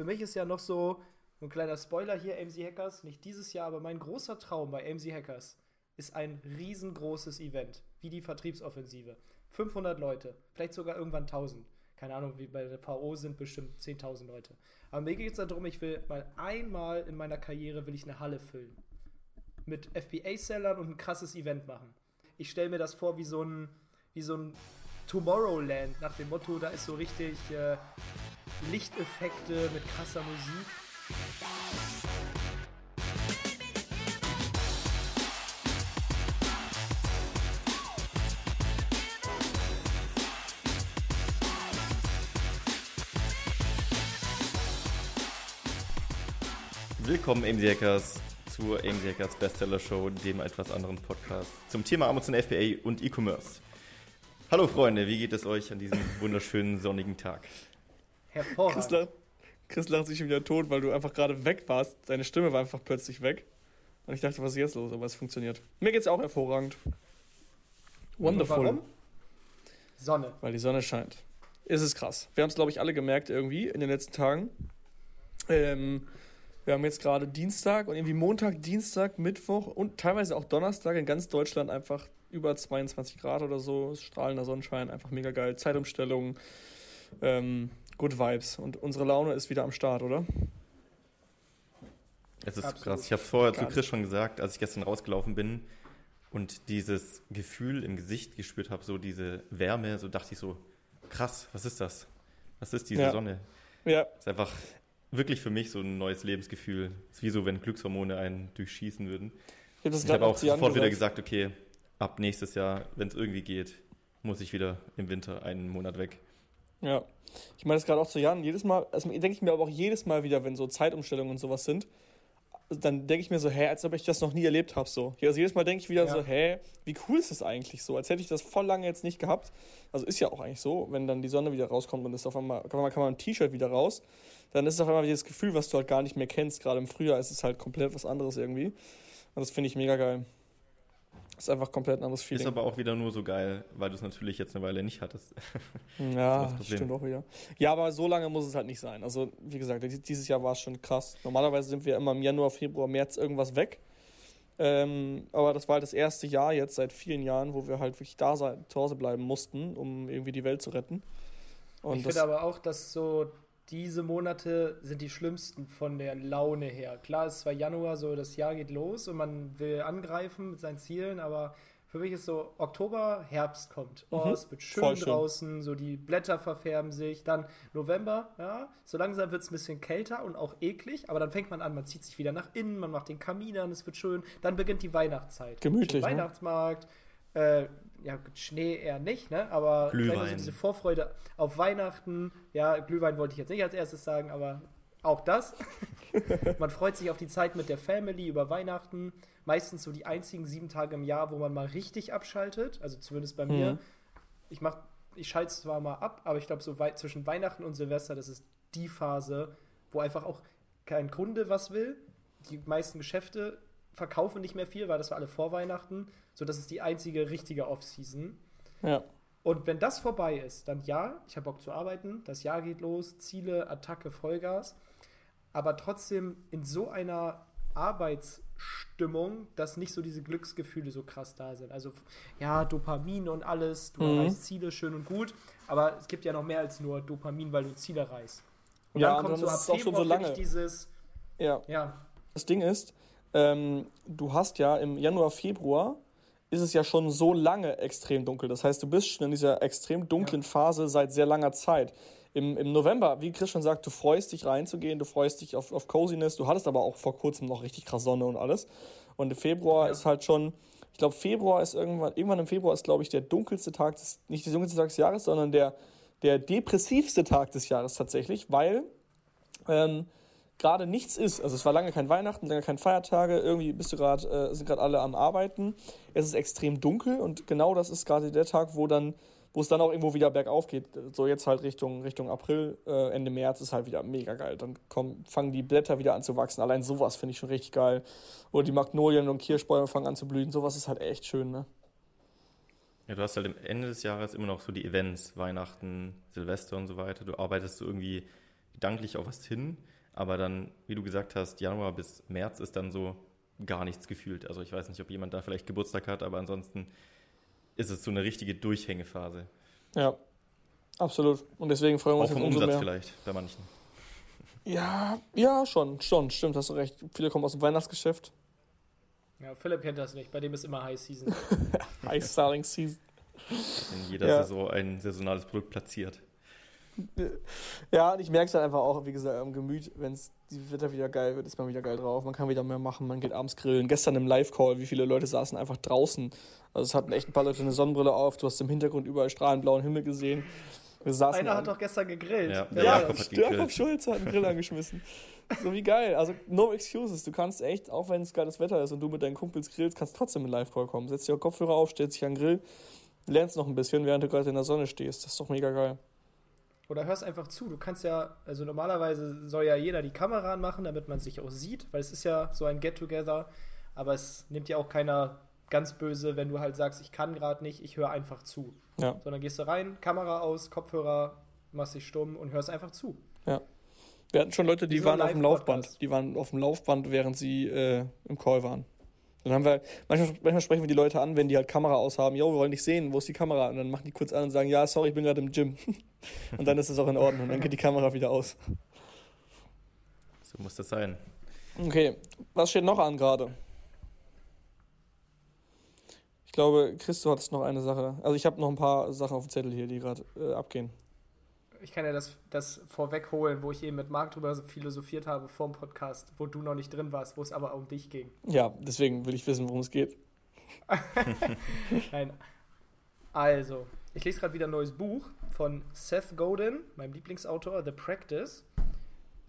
für mich ist ja noch so ein kleiner Spoiler hier, AMC Hackers, nicht dieses Jahr, aber mein großer Traum bei AMC Hackers ist ein riesengroßes Event, wie die Vertriebsoffensive. 500 Leute, vielleicht sogar irgendwann 1000. Keine Ahnung, wie bei der VO sind bestimmt 10.000 Leute. Aber mir geht es darum, ich will mal einmal in meiner Karriere will ich eine Halle füllen. Mit FBA-Sellern und ein krasses Event machen. Ich stelle mir das vor wie so ein, wie so ein Tomorrowland nach dem Motto, da ist so richtig äh, Lichteffekte mit krasser Musik. Willkommen AMZ Hackers zur AMZ Hackers Bestseller Show, dem etwas anderen Podcast zum Thema Amazon FBA und E-Commerce. Hallo Freunde, wie geht es euch an diesem wunderschönen sonnigen Tag? Hervorragend. Chris, Chris lacht sich schon wieder tot, weil du einfach gerade weg warst. Deine Stimme war einfach plötzlich weg. Und ich dachte, was ist jetzt los? Aber es funktioniert. Mir geht's auch hervorragend. Wonderful. Warum? Sonne. Weil die Sonne scheint. Ist es krass. Wir haben es, glaube ich, alle gemerkt irgendwie in den letzten Tagen. Ähm, wir haben jetzt gerade Dienstag und irgendwie Montag, Dienstag, Mittwoch und teilweise auch Donnerstag in ganz Deutschland einfach über 22 Grad oder so. Strahlender Sonnenschein, einfach mega geil. Zeitumstellung, ähm, good Vibes. Und unsere Laune ist wieder am Start, oder? Es ist Absolut. krass. Ich habe es vorher zu. Chris schon gesagt, als ich gestern rausgelaufen bin und dieses Gefühl im Gesicht gespürt habe, so diese Wärme, so dachte ich so, krass, was ist das? Was ist diese Ja. Sonne? Ja, ist einfach wirklich für mich so ein neues Lebensgefühl. ist wie so, wenn Glückshormone einen durchschießen würden. ich habe habe auch sofort wieder gesagt. gesagt, okay, ab nächstes Jahr, wenn es irgendwie geht, muss ich wieder im Winter einen Monat weg. Ja, ich meine das gerade auch zu Jan. Jedes Mal, also denke ich mir aber auch jedes Mal wieder, wenn so Zeitumstellungen und sowas sind, dann denke ich mir so, hä, als ob ich das noch nie erlebt habe. So. Also jedes Mal denke ich wieder Ja. so, hä, wie cool ist das eigentlich so? Als hätte ich das voll lange jetzt nicht gehabt. Also ist ja auch eigentlich so, wenn dann die Sonne wieder rauskommt und ist auf einmal, auf einmal kann man ein T-Shirt wieder raus, dann ist es auf einmal dieses Gefühl, was du halt gar nicht mehr kennst. Gerade im Frühjahr ist es halt komplett was anderes irgendwie. Und das finde ich mega geil. Ist einfach komplett ein anderes Feeling. Ist aber auch wieder nur so geil, weil du es natürlich jetzt eine Weile nicht hattest. Ja, stimmt auch wieder. Ja, aber so lange muss es halt nicht sein. Also, wie gesagt, dieses Jahr war es schon krass. Normalerweise sind wir immer im Januar, Februar, März irgendwas weg. Ähm, aber das war halt das erste Jahr jetzt seit vielen Jahren, wo wir halt wirklich da sein, zu Hause bleiben mussten, um irgendwie die Welt zu retten. Und ich finde aber auch, dass so diese Monate sind die schlimmsten von der Laune her. Klar, es ist zwar Januar, so das Jahr geht los und man will angreifen mit seinen Zielen, aber für mich ist so Oktober, Herbst kommt. Oh, Mhm. es wird schön schön. draußen, so die Blätter verfärben sich. Dann November, ja, so langsam wird es ein bisschen kälter und auch eklig, aber dann fängt man an, man zieht sich wieder nach innen, man macht den Kamin an, es wird schön. Dann beginnt die Weihnachtszeit. Gemütlich, ne? Weihnachtsmarkt, äh, ja, Schnee eher nicht, ne? Aber Glühwein. so diese Vorfreude auf Weihnachten. Ja, Glühwein wollte ich jetzt nicht als erstes sagen, aber auch das. man freut sich auf die Zeit mit der Family über Weihnachten. Meistens so die einzigen sieben Tage im Jahr, wo man mal richtig abschaltet. Also zumindest bei mir. Mhm. Ich mach, ich schalte zwar mal ab, aber ich glaube, so weit zwischen Weihnachten und Silvester, das ist die Phase, wo einfach auch kein Kunde was will. Die meisten Geschäfte verkaufen nicht mehr viel, weil das war alle vor Weihnachten. So, das ist die einzige richtige Off-Season. ja. Und wenn das vorbei ist, dann ja, ich habe Bock zu arbeiten, das Jahr geht los, Ziele, Attacke, Vollgas, aber trotzdem in so einer Arbeitsstimmung, dass nicht so diese Glücksgefühle so krass da sind. Also ja, Dopamin und alles, du Mhm. erreichst Ziele, schön und gut, aber es gibt ja noch mehr als nur Dopamin, weil du Ziele erreichst. Und Ja, dann und kommt dann so ab Februar so lange. dieses, ja. ja, Das Ding ist, ähm, du hast ja im Januar, Februar ist es ja schon so lange extrem dunkel. Das heißt, du bist schon in dieser extrem dunklen Ja. Phase seit sehr langer Zeit. Im, Im November, wie Chris schon sagt, du freust dich reinzugehen, du freust dich auf, auf Coziness. Du hattest aber auch vor kurzem noch richtig krass Sonne und alles. Und im Februar Ja. ist halt schon, ich glaube, Februar ist irgendwann, irgendwann im Februar ist, glaube ich, der dunkelste Tag des, nicht der dunkelste Tag des Jahres, sondern der, der depressivste Tag des Jahres tatsächlich, weil ähm, gerade nichts ist. Also es war lange kein Weihnachten, lange kein Feiertage, irgendwie bist du gerade, äh, sind gerade alle am Arbeiten. Es ist extrem dunkel und genau das ist gerade der Tag, wo dann, wo es dann auch irgendwo wieder bergauf geht. So jetzt halt Richtung, Richtung April, äh, Ende März ist halt wieder mega geil. Dann kommen, fangen die Blätter wieder an zu wachsen. Allein sowas finde ich schon richtig geil. Oder die Magnolien und Kirschbäume fangen an zu blühen. Sowas ist halt echt schön, ne? Ja, du hast halt am Ende des Jahres immer noch so die Events, Weihnachten, Silvester und so weiter. Du arbeitest so irgendwie gedanklich auf was hin, aber dann, wie du gesagt hast, Januar bis März ist dann so gar nichts gefühlt. Also ich weiß nicht, ob jemand da vielleicht Geburtstag hat, aber ansonsten ist es so eine richtige Durchhängephase. Ja, absolut. Und deswegen freuen wir uns Auch vom Umsatz mehr. vielleicht bei manchen. Ja, ja, schon, schon, stimmt, hast du recht. Viele kommen aus dem Weihnachtsgeschäft. Ja, Philipp kennt das nicht. Bei dem ist immer High Season. High Selling Season. In jeder ja. Saison ein saisonales Produkt platziert. Ja, und ich merke es halt einfach auch, wie gesagt, am Gemüt, wenn es die Wetter wieder geil wird, ist man wieder geil drauf. Man kann wieder mehr machen, man geht abends grillen. Gestern im Live-Call, wie viele Leute saßen einfach draußen. Also es hatten echt ein paar Leute eine Sonnenbrille auf, du hast im Hintergrund überall strahlend blauen Himmel gesehen. Einer hat doch gestern gegrillt. Ja, der ja, Jakob hat Jakob Schulz hat einen Grill angeschmissen. So wie geil. Also no excuses. Du kannst echt, auch wenn es geiles Wetter ist und du mit deinen Kumpels grillst, kannst trotzdem in Live-Call kommen. Setzt dir Kopfhörer auf, stellst dich an den Grill, lernst noch ein bisschen, während du gerade in der Sonne stehst. Das ist doch mega geil. Oder hörst einfach zu. Du kannst ja, also normalerweise soll ja jeder die Kamera anmachen, damit man sich auch sieht, weil es ist ja so ein Get-Together. Aber es nimmt ja auch keiner ganz böse, wenn du halt sagst, ich kann gerade nicht, ich höre einfach zu. Ja. Sondern gehst du rein, Kamera aus, Kopfhörer, machst dich stumm und hörst einfach zu. Ja. Wir hatten schon Leute, die waren auf dem Laufband. Die waren auf dem Laufband, während sie äh, im Call waren. Dann haben wir, manchmal, manchmal, sprechen wir die Leute an, wenn die halt Kamera aushaben, jo, wir wollen dich sehen, wo ist die Kamera? Und dann machen die kurz an und sagen, ja, sorry, ich bin gerade im Gym. und dann ist es auch in Ordnung, dann geht die Kamera wieder aus. So muss das sein. Okay, was steht noch an gerade? Ich glaube, Christo hat noch eine Sache. Also ich habe noch ein paar Sachen auf dem Zettel hier, die gerade äh, abgehen. Ich kann ja das, das vorwegholen, wo ich eben mit Marc drüber philosophiert habe vor dem Podcast, wo du noch nicht drin warst, wo es aber um dich ging. Ja, deswegen will ich wissen, worum es geht. Nein. Also, ich lese gerade wieder ein neues Buch von Seth Godin, meinem Lieblingsautor, The Practice.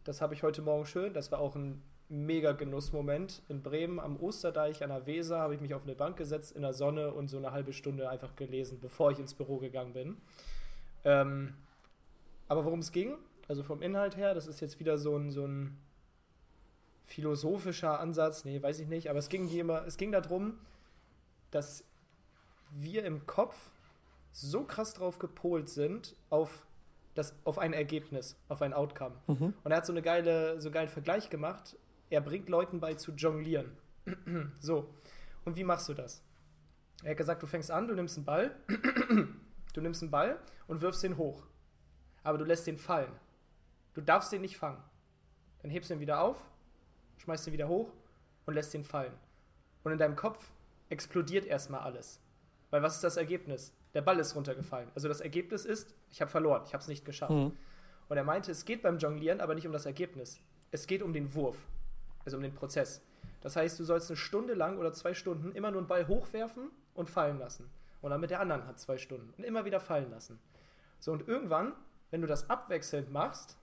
Das habe ich heute Morgen schön. Das war auch ein mega Genussmoment. In Bremen am Osterdeich an der Weser habe ich mich auf eine Bank gesetzt in der Sonne und so eine halbe Stunde einfach gelesen, bevor ich ins Büro gegangen bin. Ähm, aber worum es ging, also vom Inhalt her, das ist jetzt wieder so ein, so ein philosophischer Ansatz, nee, weiß ich nicht, aber es ging, immer, es ging darum, dass wir im Kopf so krass drauf gepolt sind auf das, auf ein Ergebnis, auf ein Outcome. Mhm. Und er hat so eine geile, so einen geilen Vergleich gemacht er bringt Leuten bei zu jonglieren. so. Und wie machst du das? Er hat gesagt, du fängst an, du nimmst einen Ball, du nimmst einen Ball und wirfst den hoch. Aber du lässt den fallen. Du darfst den nicht fangen. Dann hebst du ihn wieder auf, schmeißt ihn wieder hoch und lässt den fallen. Und in deinem Kopf explodiert erstmal alles. Weil was ist das Ergebnis? Der Ball ist runtergefallen. Also das Ergebnis ist, ich habe verloren, ich habe es nicht geschafft. Mhm. Und er meinte, es geht beim Jonglieren aber nicht um das Ergebnis. Es geht um den Wurf also um den Prozess. Das heißt, du sollst eine Stunde lang oder zwei Stunden immer nur einen Ball hochwerfen und fallen lassen. Und dann mit der anderen hat zwei Stunden. Und immer wieder fallen lassen. So, und irgendwann, wenn du das abwechselnd machst,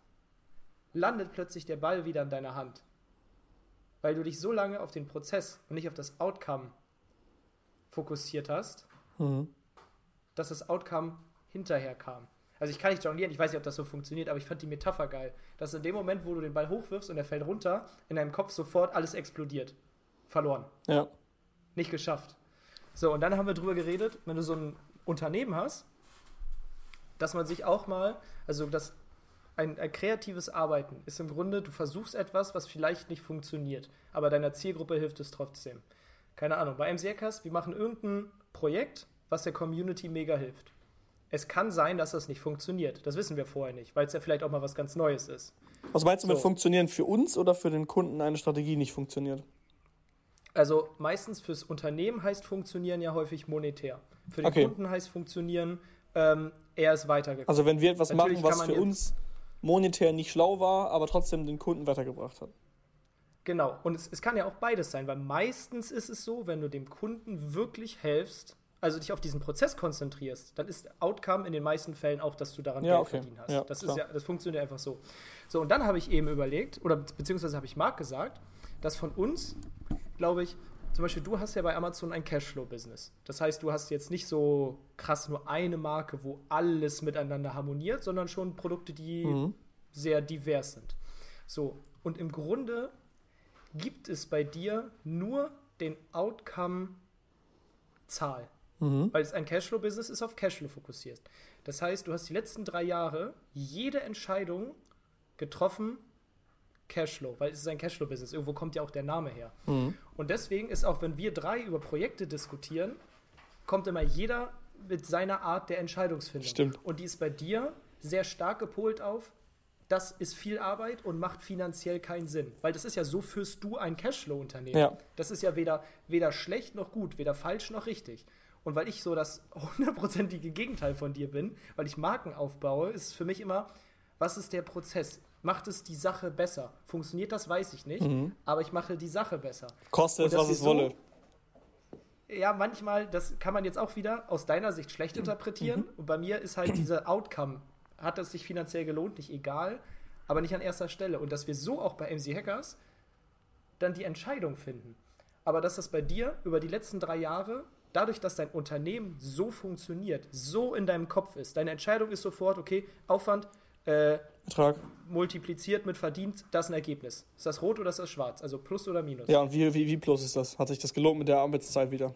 landet plötzlich der Ball wieder in deiner Hand. Weil du dich so lange auf den Prozess und nicht auf das Outcome fokussiert hast, mhm. dass das Outcome hinterher kam. Also ich kann nicht jonglieren, ich weiß nicht, ob das so funktioniert, aber ich fand die Metapher geil. Dass in dem Moment, wo du den Ball hochwirfst und er fällt runter, in deinem Kopf sofort alles explodiert. Verloren. Ja. Nicht geschafft. So, und dann haben wir drüber geredet, wenn du so ein Unternehmen hast, dass man sich auch mal, also das ein, ein, kreatives Arbeiten ist im Grunde, du versuchst etwas, was vielleicht nicht funktioniert, aber deiner Zielgruppe hilft es trotzdem. Keine Ahnung, bei MCAcast, wir machen irgendein Projekt, was der Community mega hilft es kann sein, dass das nicht funktioniert. Das wissen wir vorher nicht, weil es ja vielleicht auch mal was ganz Neues ist. Was meinst du so. mit funktionieren für uns oder für den Kunden eine Strategie nicht funktioniert? Also meistens fürs Unternehmen heißt funktionieren ja häufig monetär. Für den okay. Kunden heißt funktionieren, ähm, er ist weitergekommen. Also wenn wir etwas Natürlich machen, was für uns monetär nicht schlau war, aber trotzdem den Kunden weitergebracht hat. Genau, und es, es kann ja auch beides sein, weil meistens ist es so, wenn du dem Kunden wirklich helfst, also dich auf diesen Prozess konzentrierst, dann ist Outcome in den meisten Fällen auch, dass du daran ja, Geld okay. verdient hast. Ja, das, ist ja, das funktioniert einfach so. So, und dann habe ich eben überlegt, oder beziehungsweise habe ich Marc gesagt, dass von uns, glaube ich, zum Beispiel du hast ja bei Amazon ein Cashflow-Business. Das heißt, du hast jetzt nicht so krass nur eine Marke, wo alles miteinander harmoniert, sondern schon Produkte, die mhm. sehr divers sind. So, und im Grunde gibt es bei dir nur den Outcome-Zahl. Mhm. Weil es ein Cashflow-Business ist, auf Cashflow fokussiert. Das heißt, du hast die letzten drei Jahre jede Entscheidung getroffen, Cashflow, weil es ist ein Cashflow-Business. Irgendwo kommt ja auch der Name her. Mhm. Und deswegen ist auch, wenn wir drei über Projekte diskutieren, kommt immer jeder mit seiner Art der Entscheidungsfindung. Stimmt. Und die ist bei dir sehr stark gepolt auf, das ist viel Arbeit und macht finanziell keinen Sinn. Weil das ist ja, so führst du ein Cashflow-Unternehmen. Ja. Das ist ja weder, weder schlecht noch gut, weder falsch noch richtig. Und weil ich so das hundertprozentige Gegenteil von dir bin, weil ich Marken aufbaue, ist es für mich immer, was ist der Prozess? Macht es die Sache besser? Funktioniert das, weiß ich nicht, aber ich mache die Sache besser. Koste es, was es so- wolle. Ja, manchmal, das kann man jetzt auch wieder aus deiner Sicht schlecht interpretieren. Und bei mir ist halt diese Outcome, hat es sich finanziell gelohnt, nicht egal, aber nicht an erster Stelle. Und dass wir so auch bei MC Hackers dann die Entscheidung finden. Aber dass das bei dir über die letzten drei Jahre, dadurch, dass dein Unternehmen so funktioniert, so in deinem Kopf ist, deine Entscheidung ist sofort, okay, Aufwand äh, Betrag. multipliziert mit verdient, das ist ein Ergebnis. Ist das rot oder ist das schwarz? Also plus oder minus? Ja, und wie, wie, wie plus ist das? Hat sich das gelohnt mit der Arbeitszeit wieder?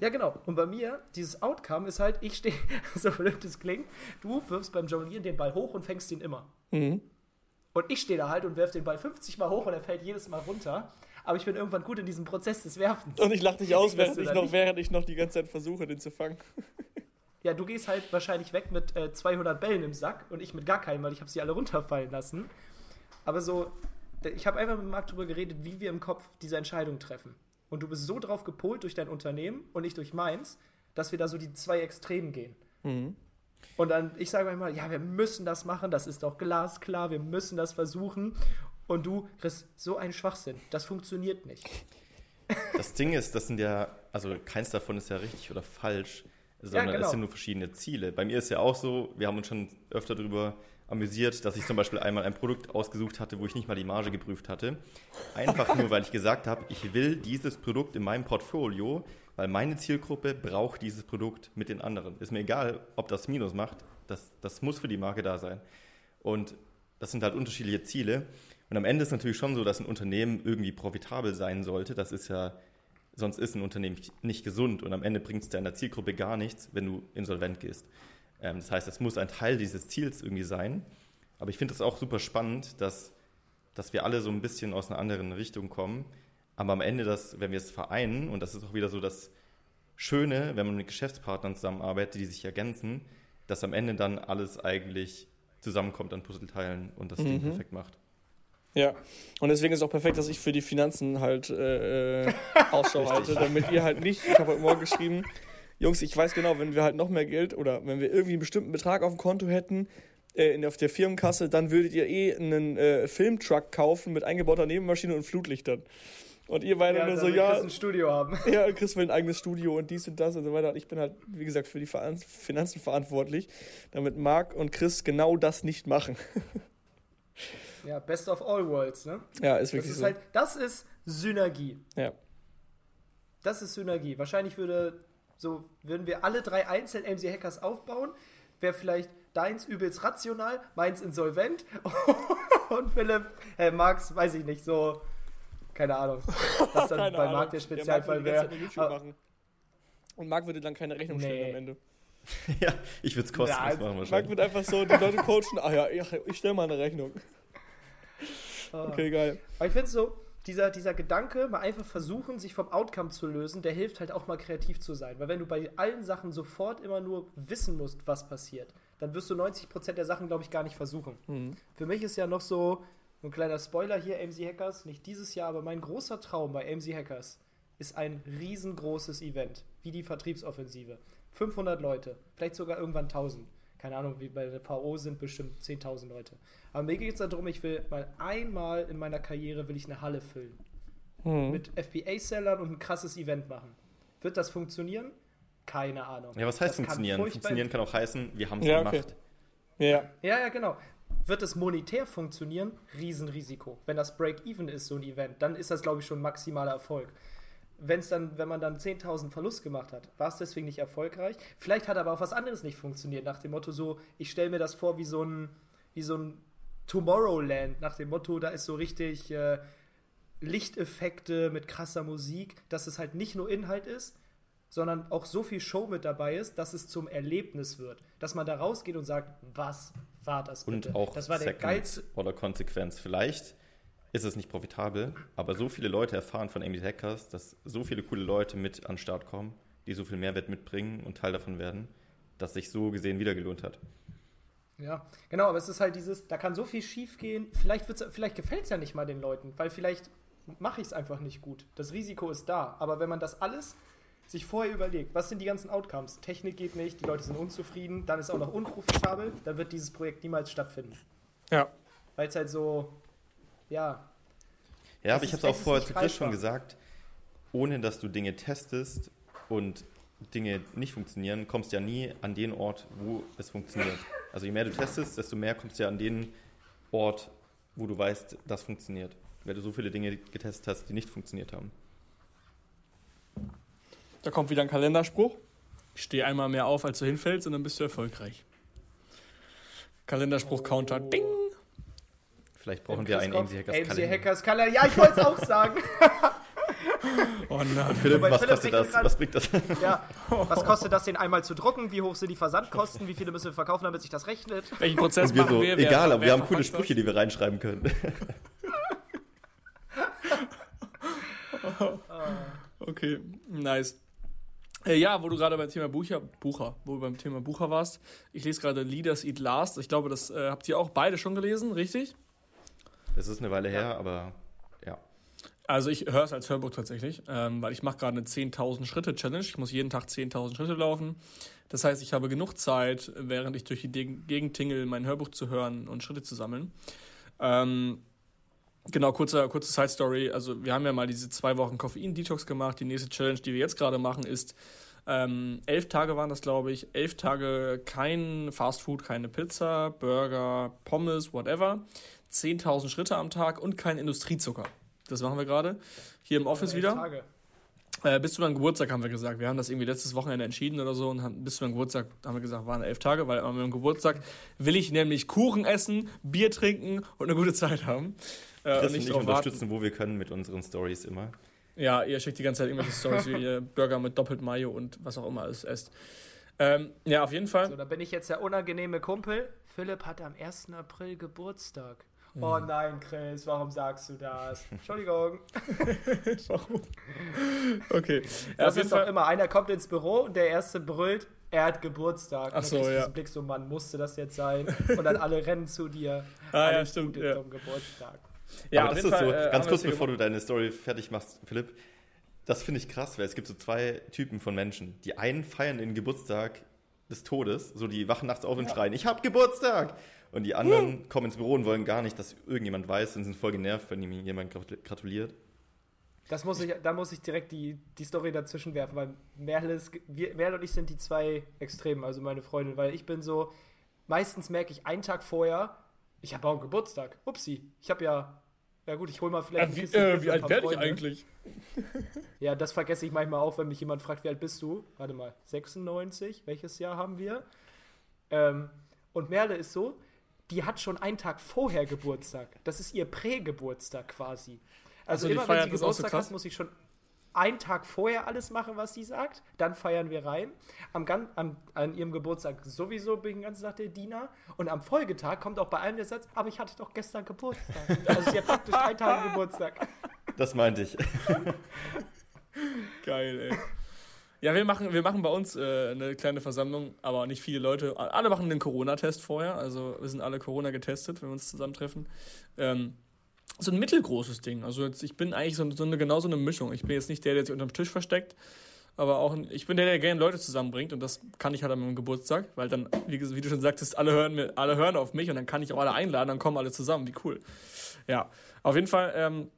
Ja, genau. Und bei mir, dieses Outcome ist halt, ich stehe, so blöd es klingt, du wirfst beim Jonglieren den Ball hoch und fängst ihn immer. Mhm. Und ich stehe da halt und werfe den Ball 50 Mal hoch und er fällt jedes Mal runter. Aber ich bin irgendwann gut in diesem Prozess des Werfens. Und ich lache dich aus, Ich während ich, noch, während ich noch die ganze Zeit versuche, den zu fangen. Ja, du gehst halt wahrscheinlich weg mit äh, 200 Bällen im Sack und ich mit gar keinem, weil ich habe sie alle runterfallen lassen. Aber so, ich habe einfach mit Marc darüber geredet, wie wir im Kopf diese Entscheidung treffen. Und du bist so drauf gepolt durch dein Unternehmen und ich durch meins, dass wir da so die zwei Extremen gehen. Mhm. Und dann, ich sage manchmal, ja, wir müssen das machen, das ist doch glasklar, wir müssen das versuchen. Und du, Chris, so ein Schwachsinn, das funktioniert nicht. Das Ding ist, das sind ja, also keins davon ist ja richtig oder falsch, sondern genau. es sind nur verschiedene Ziele. Bei mir ist ja auch so, wir haben uns schon öfter darüber amüsiert, dass ich zum Beispiel einmal ein Produkt ausgesucht hatte, wo ich nicht mal die Marge geprüft hatte. Einfach nur, weil ich gesagt habe, ich will dieses Produkt in meinem Portfolio, weil meine Zielgruppe braucht dieses Produkt mit den anderen. Ist mir egal, ob das Minus macht, das, das muss für die Marke da sein. Und das sind halt unterschiedliche Ziele. Und am Ende ist natürlich schon so, dass ein Unternehmen irgendwie profitabel sein sollte. Das ist ja, sonst ist ein Unternehmen nicht gesund und am Ende bringt es deiner Zielgruppe gar nichts, wenn du insolvent gehst. Ähm, das heißt, es muss ein Teil dieses Ziels irgendwie sein. Aber ich finde es auch super spannend, dass, dass wir alle so ein bisschen aus einer anderen Richtung kommen. Aber am Ende, das, wenn wir es vereinen, und das ist auch wieder so das Schöne, wenn man mit Geschäftspartnern zusammenarbeitet, die sich ergänzen, dass am Ende dann alles eigentlich zusammenkommt an Puzzleteilen und das Ding Mhm. perfekt macht. Ja, und deswegen ist auch perfekt, dass ich für die Finanzen halt äh, äh, Ausschau halte, damit ihr halt nicht, ich habe heute Morgen geschrieben, Jungs, ich weiß genau, wenn wir halt noch mehr Geld oder wenn wir irgendwie einen bestimmten Betrag auf dem Konto hätten, äh, in, auf der Firmenkasse, dann würdet ihr eh einen äh, Filmtruck kaufen mit eingebauter Nebenmaschine und Flutlichtern. Und ihr beide nur so, ja, Chris ein Studio haben. ja, Chris will ein eigenes Studio und dies und das und so weiter. Und ich bin halt, wie gesagt, für die Finanzen verantwortlich, damit Marc und Chris genau das nicht machen. Ja, best of all worlds, ne? Ja, ist Das wirklich ist so. halt, das ist Synergie. ja. Das ist Synergie. Wahrscheinlich würde so, würden wir alle drei einzeln MC Hackers aufbauen, wäre vielleicht deins übelst rational, meins insolvent und Philipp, äh, Max, weiß ich nicht, so, keine Ahnung, was dann Keine bei. Marc der Spezialfall Marc wäre. Und Marc würde dann keine Rechnung Nee. stellen am Ende. ja, ich würde es kostenlos Ja, also machen Marc wahrscheinlich. wird einfach so die Leute coachen. Ach ja, ich, ich stelle mal eine Rechnung. Okay, geil. Aber ich finde so, dieser, dieser Gedanke, mal einfach versuchen, sich vom Outcome zu lösen, der hilft halt auch mal kreativ zu sein. Weil wenn du bei allen Sachen sofort immer nur wissen musst, was passiert, dann wirst du 90% der Sachen, glaube ich, gar nicht versuchen. Mhm. Für mich ist ja noch so ein kleiner Spoiler hier, AMC Hackers, nicht dieses Jahr, aber mein großer Traum bei AMC Hackers ist ein riesengroßes Event, wie die Vertriebsoffensive. 500 Leute, vielleicht sogar irgendwann 1000. Keine Ahnung, wie bei der VO sind bestimmt 10.000 Leute. Aber mir geht es darum, ich will mal einmal in meiner Karriere will ich eine Halle füllen. Mhm. Mit FBA-Sellern und ein krasses Event machen. Wird das funktionieren? Keine Ahnung. Ja, was heißt Das kann funktionieren? furchtbar- Funktionieren kann auch heißen, wir haben es Ja, gemacht. okay. Ja, Ja, ja, genau. Wird es monetär funktionieren? Riesenrisiko. Wenn das Break-Even ist, so ein Event, dann ist das, glaube ich, schon maximaler Erfolg. Wenn's dann, wenn man dann 10.000 Verlust gemacht hat, war es deswegen nicht erfolgreich. Vielleicht hat aber auch was anderes nicht funktioniert, nach dem Motto so, ich stelle mir das vor wie so ein, wie so ein Tomorrowland, nach dem Motto, da ist so richtig äh, Lichteffekte mit krasser Musik, dass es halt nicht nur Inhalt ist, sondern auch so viel Show mit dabei ist, dass es zum Erlebnis wird. Dass man da rausgeht und sagt, was war das bitte? Und auch das war der geilste oder Konsequenz. Vielleicht ist es nicht profitabel, aber so viele Leute erfahren von AMD Hackers, dass so viele coole Leute mit an den Start kommen, die so viel Mehrwert mitbringen und Teil davon werden, dass sich so gesehen wieder gelohnt hat. Ja, genau, aber es ist halt dieses, da kann so viel schief gehen, vielleicht, vielleicht gefällt es ja nicht mal den Leuten, weil vielleicht mache ich es einfach nicht gut. Das Risiko ist da, aber wenn man das alles sich vorher überlegt, was sind die ganzen Outcomes? Technik geht nicht, die Leute sind unzufrieden, dann ist auch noch unprofitabel, dann wird dieses Projekt niemals stattfinden. Ja. Weil es halt so, ja. Ja, aber ich habe es auch vorher zu Chris schon gesagt, ohne dass du Dinge testest und Dinge nicht funktionieren, kommst du ja nie an den Ort, wo es funktioniert. Also je mehr du testest, desto mehr kommst du ja an den Ort, wo du weißt, das funktioniert. Weil du so viele Dinge getestet hast, die nicht funktioniert haben. Da kommt wieder ein Kalenderspruch. Steh einmal mehr auf, als du hinfällst und dann bist du erfolgreich. Kalenderspruch-Counter. Oh. Ding! Vielleicht brauchen wir einen AMC Hackers AMC Kalender. Hackers Kalender. Ja, ich wollte es auch sagen. oh nein. Philipp, was Philipp kostet das? Was bringt das? Ja, was kostet das, den einmal zu drucken? Wie hoch sind die Versandkosten? Wie viele müssen wir verkaufen, damit sich das rechnet? Welchen Prozess wir machen so, wir? Egal, aber wir haben coole Sprüche, die wir reinschreiben können. okay, nice. Äh, ja, wo du gerade beim Thema Bucher, Bucher, wo du beim Thema Bucher warst. Ich lese gerade Leaders Eat Last. Ich glaube, das äh, habt ihr auch beide schon gelesen, richtig? Es ist eine Weile her, aber ja. Also ich höre es als Hörbuch tatsächlich, ähm, weil ich mache gerade eine 10.000 Schritte Challenge. Ich muss jeden Tag 10.000 Schritte laufen. Das heißt, ich habe genug Zeit, während ich durch die Gegend tingle, mein Hörbuch zu hören und Schritte zu sammeln. Ähm, Genau, kurze, kurze Side Story. Also, wir haben ja mal diese zwei Wochen Koffein-Detox gemacht. Die nächste Challenge, die wir jetzt gerade machen, ist ähm, elf Tage waren das, glaube ich. Elf Tage kein Fast Food, keine Pizza, Burger, Pommes, whatever. 10.000 Schritte am Tag und kein Industriezucker. Das machen wir gerade. Hier im Office wieder. Tage. Äh, bis zu meinem Geburtstag haben wir gesagt. Wir haben das irgendwie letztes Wochenende entschieden oder so und haben, bis zu meinem Geburtstag haben wir gesagt, waren elf Tage, weil an meinem Geburtstag will ich nämlich Kuchen essen, Bier trinken und eine gute Zeit haben. Äh, Chris und ich unterstützen, warten. wo wir können mit unseren Stories immer. Ja, ihr schickt die ganze Zeit irgendwelche Stories, wie ihr Burger mit doppelt Mayo und was auch immer alles esst. Ähm, ja, auf jeden Fall. So, da bin ich jetzt der unangenehme Kumpel. Philipp hat am 1. April Geburtstag. Oh nein, Chris, warum sagst du das? Entschuldigung. warum? Okay. Ja, das ist doch immer, einer kommt ins Büro und der Erste brüllt, er hat Geburtstag. Ach so, ja. Blick so, Mann, musste das jetzt sein? Und dann alle rennen zu dir. Ah, ja, stimmt. Ja. Zum Geburtstag. Ja, Aber das ist Fall, so, äh, ganz kurz bevor du deine Story fertig machst, Philipp, das finde ich krass, weil es gibt so zwei Typen von Menschen. Die einen feiern den Geburtstag des Todes, so die wachen nachts auf und ja. schreien, ich habe Geburtstag! Und die anderen hm. kommen ins Büro und wollen gar nicht, dass irgendjemand weiß und sind voll genervt, wenn ihm jemand gratuliert. Das muss ich, da muss ich direkt die, die Story dazwischen werfen, weil Merle, ist, wir, Merle und ich sind die zwei Extremen, also meine Freundin, weil ich bin so, meistens merke ich einen Tag vorher, ich habe auch Geburtstag. Upsi, ich habe ja. Ja gut, ich hole mal vielleicht. Ja, wie, äh, wie alt werde ich eigentlich? ja, das vergesse ich manchmal auch, wenn mich jemand fragt, wie alt bist du? Warte mal, 96? Welches Jahr haben wir? Ähm, und Merle ist so, die hat schon einen Tag vorher Geburtstag. Das ist ihr Prä-Geburtstag quasi. Also, also immer wenn sie Geburtstag so hat, muss ich schon einen Tag vorher alles machen, was sie sagt. Dann feiern wir rein. Am, am, an ihrem Geburtstag sowieso bin ich den ganzen Tag der Diener. Und am Folgetag kommt auch bei allen der Satz, aber ich hatte doch gestern Geburtstag. also sie hat praktisch drei Tage Geburtstag. Das meinte ich. Geil, ey. Ja, wir machen, wir machen bei uns äh, eine kleine Versammlung, aber nicht viele Leute. Alle machen den Corona-Test vorher. Also wir sind alle Corona getestet, wenn wir uns zusammentreffen. Ähm, so ein mittelgroßes Ding. Also jetzt, ich bin eigentlich so, so eine, genau so eine Mischung. Ich bin jetzt nicht der, der sich unterm Tisch versteckt, aber auch ich bin der, der gerne Leute zusammenbringt und das kann ich halt an meinem Geburtstag, weil dann, wie, wie, du schon sagtest, alle hören, mir, alle hören auf mich und dann kann ich auch alle einladen, dann kommen alle zusammen. Wie cool. Ja, auf jeden Fall ähm,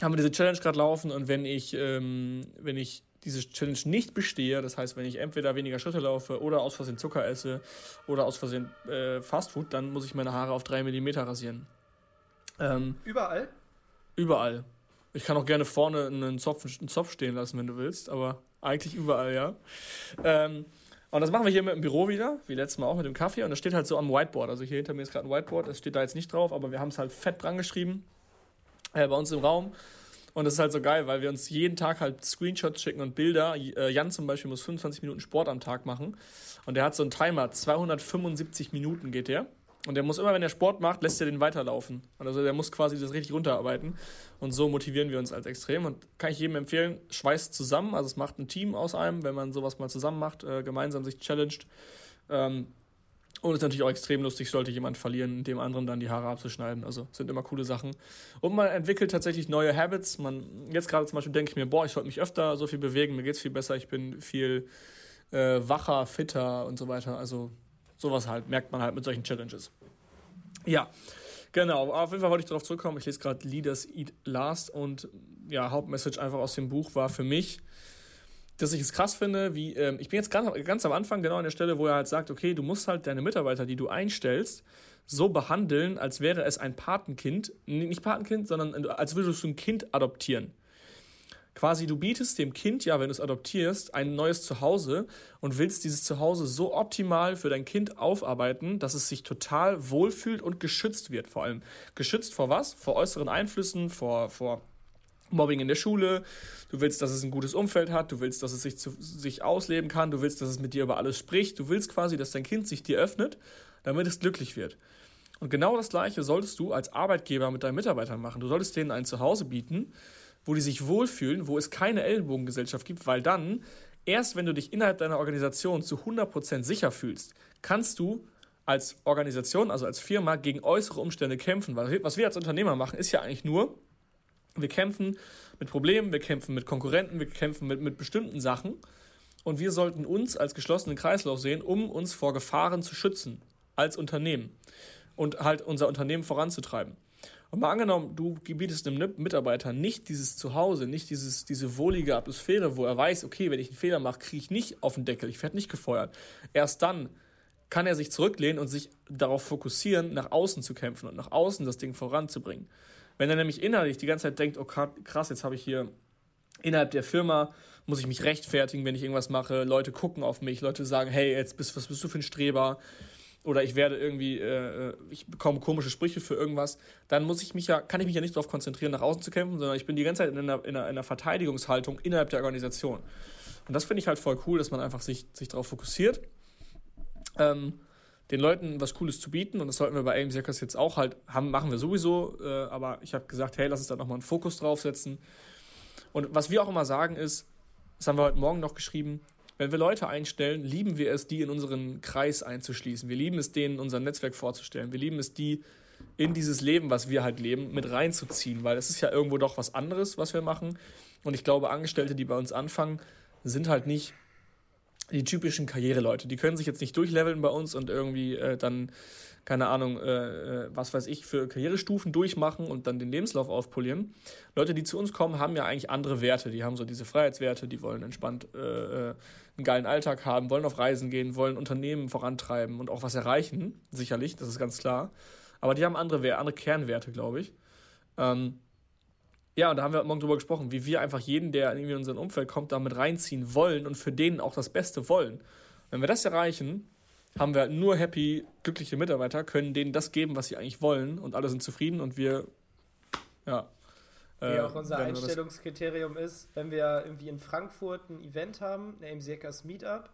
haben wir diese Challenge gerade laufen und wenn ich, ähm, wenn ich diese Challenge nicht bestehe, das heißt, wenn ich entweder weniger Schritte laufe oder aus Versehen Zucker esse oder aus Versehen äh, Fastfood, dann muss ich meine Haare auf drei Millimeter rasieren. Ähm, überall? Überall. Ich kann auch gerne vorne einen Zopf, einen Zopf stehen lassen, wenn du willst, aber eigentlich überall, ja. Ähm, und das machen wir hier mit dem Büro wieder, wie letztes Mal auch mit dem Kaffee. Und das steht halt so am Whiteboard. Also hier hinter mir ist gerade ein Whiteboard, das steht da jetzt nicht drauf, aber wir haben es halt fett dran geschrieben äh, bei uns im Raum. Und das ist halt so geil, weil wir uns jeden Tag halt Screenshots schicken und Bilder. Äh, Jan zum Beispiel muss 25 Minuten Sport am Tag machen. Und der hat so einen Timer, 275 Minuten geht der. Und der muss immer, wenn er Sport macht, lässt er den weiterlaufen. Also der muss quasi das richtig runterarbeiten. Und so motivieren wir uns als extrem. Und kann ich jedem empfehlen, schweißt zusammen. Also es macht ein Team aus einem, wenn man sowas mal zusammen macht, äh, gemeinsam sich challenged. Und es ist natürlich auch extrem lustig, sollte jemand verlieren, dem anderen dann die Haare abzuschneiden. Also sind immer coole Sachen. Und man entwickelt tatsächlich neue Habits. Man, jetzt gerade zum Beispiel denke ich mir, boah, ich sollte mich öfter so viel bewegen, mir geht es viel besser, ich bin viel äh, wacher, fitter und so weiter. Also sowas halt, merkt man halt mit solchen Challenges. Ja, genau. Auf jeden Fall wollte ich darauf zurückkommen. Ich lese gerade Leaders Eat Last und ja, Hauptmessage einfach aus dem Buch war für mich, dass ich es krass finde, wie, ähm, ich bin jetzt ganz, ganz am Anfang genau an der Stelle, wo er halt sagt, okay, du musst halt deine Mitarbeiter, die du einstellst, so behandeln, als wäre es ein Patenkind, nicht Patenkind, sondern als würdest du ein Kind adoptieren. Quasi, du bietest dem Kind ja, wenn du es adoptierst, ein neues Zuhause und willst dieses Zuhause so optimal für dein Kind aufarbeiten, dass es sich total wohlfühlt und geschützt wird. Vor allem geschützt vor was? Vor äußeren Einflüssen, vor, vor Mobbing in der Schule, du willst, dass es ein gutes Umfeld hat, du willst, dass es sich, zu, sich ausleben kann, du willst, dass es mit dir über alles spricht, du willst quasi, dass dein Kind sich dir öffnet, damit es glücklich wird. Und genau das Gleiche solltest du als Arbeitgeber mit deinen Mitarbeitern machen. Du solltest denen ein Zuhause bieten, wo die sich wohlfühlen, wo es keine Ellenbogengesellschaft gibt, weil dann, erst wenn du dich innerhalb deiner Organisation zu 100% sicher fühlst, kannst du als Organisation, also als Firma, gegen äußere Umstände kämpfen. Was wir als Unternehmer machen, ist ja eigentlich nur, wir kämpfen mit Problemen, wir kämpfen mit Konkurrenten, wir kämpfen mit, mit bestimmten Sachen. Und wir sollten uns als geschlossenen Kreislauf sehen, um uns vor Gefahren zu schützen, als Unternehmen. Und halt unser Unternehmen voranzutreiben. Und mal angenommen, du bietest einem Mitarbeiter nicht dieses Zuhause, nicht dieses, diese wohlige Atmosphäre, wo er weiß, okay, wenn ich einen Fehler mache, kriege ich nicht auf den Deckel, ich werde nicht gefeuert. Erst dann kann er sich zurücklehnen und sich darauf fokussieren, nach außen zu kämpfen und nach außen das Ding voranzubringen. Wenn er nämlich innerlich die ganze Zeit denkt, oh krass, jetzt habe ich hier innerhalb der Firma, muss ich mich rechtfertigen, wenn ich irgendwas mache, Leute gucken auf mich, Leute sagen, hey, jetzt bist, was bist du für ein Streber? Oder ich werde irgendwie, äh, ich bekomme komische Sprüche für irgendwas, dann muss ich mich ja, kann ich mich ja nicht darauf konzentrieren, nach außen zu kämpfen, sondern ich bin die ganze Zeit in einer, in einer, in einer Verteidigungshaltung innerhalb der Organisation. Und das finde ich halt voll cool, dass man einfach sich, sich darauf fokussiert. Ähm, den Leuten was Cooles zu bieten und das sollten wir bei AIM jetzt auch halt haben, machen wir sowieso, äh, aber ich habe gesagt, hey, lass uns da nochmal einen Fokus draufsetzen. Und was wir auch immer sagen ist, das haben wir heute Morgen noch geschrieben, wenn wir Leute einstellen, lieben wir es, die in unseren Kreis einzuschließen. Wir lieben es, denen unser Netzwerk vorzustellen. Wir lieben es, die in dieses Leben, was wir halt leben, mit reinzuziehen, weil es ist ja irgendwo doch was anderes, was wir machen. Und ich glaube, Angestellte, die bei uns anfangen, sind halt nicht die typischen Karriereleute. Die können sich jetzt nicht durchleveln bei uns und irgendwie äh, dann, keine Ahnung, äh, äh, was weiß ich, für Karrierestufen durchmachen und dann den Lebenslauf aufpolieren. Leute, die zu uns kommen, haben ja eigentlich andere Werte. Die haben so diese Freiheitswerte, die wollen entspannt äh, äh, einen geilen Alltag haben, wollen auf Reisen gehen, wollen Unternehmen vorantreiben und auch was erreichen, sicherlich, das ist ganz klar. Aber die haben andere, andere Kernwerte, glaube ich. Ähm, ja, und da haben wir morgen drüber gesprochen, wie wir einfach jeden, der irgendwie in unser Umfeld kommt, damit reinziehen wollen und für den auch das Beste wollen. Wenn wir das erreichen, haben wir nur happy, glückliche Mitarbeiter, können denen das geben, was sie eigentlich wollen und alle sind zufrieden und wir, ja. Wie äh, auch unser Einstellungskriterium ist, wenn wir irgendwie in Frankfurt ein Event haben, ein MCKs Meetup,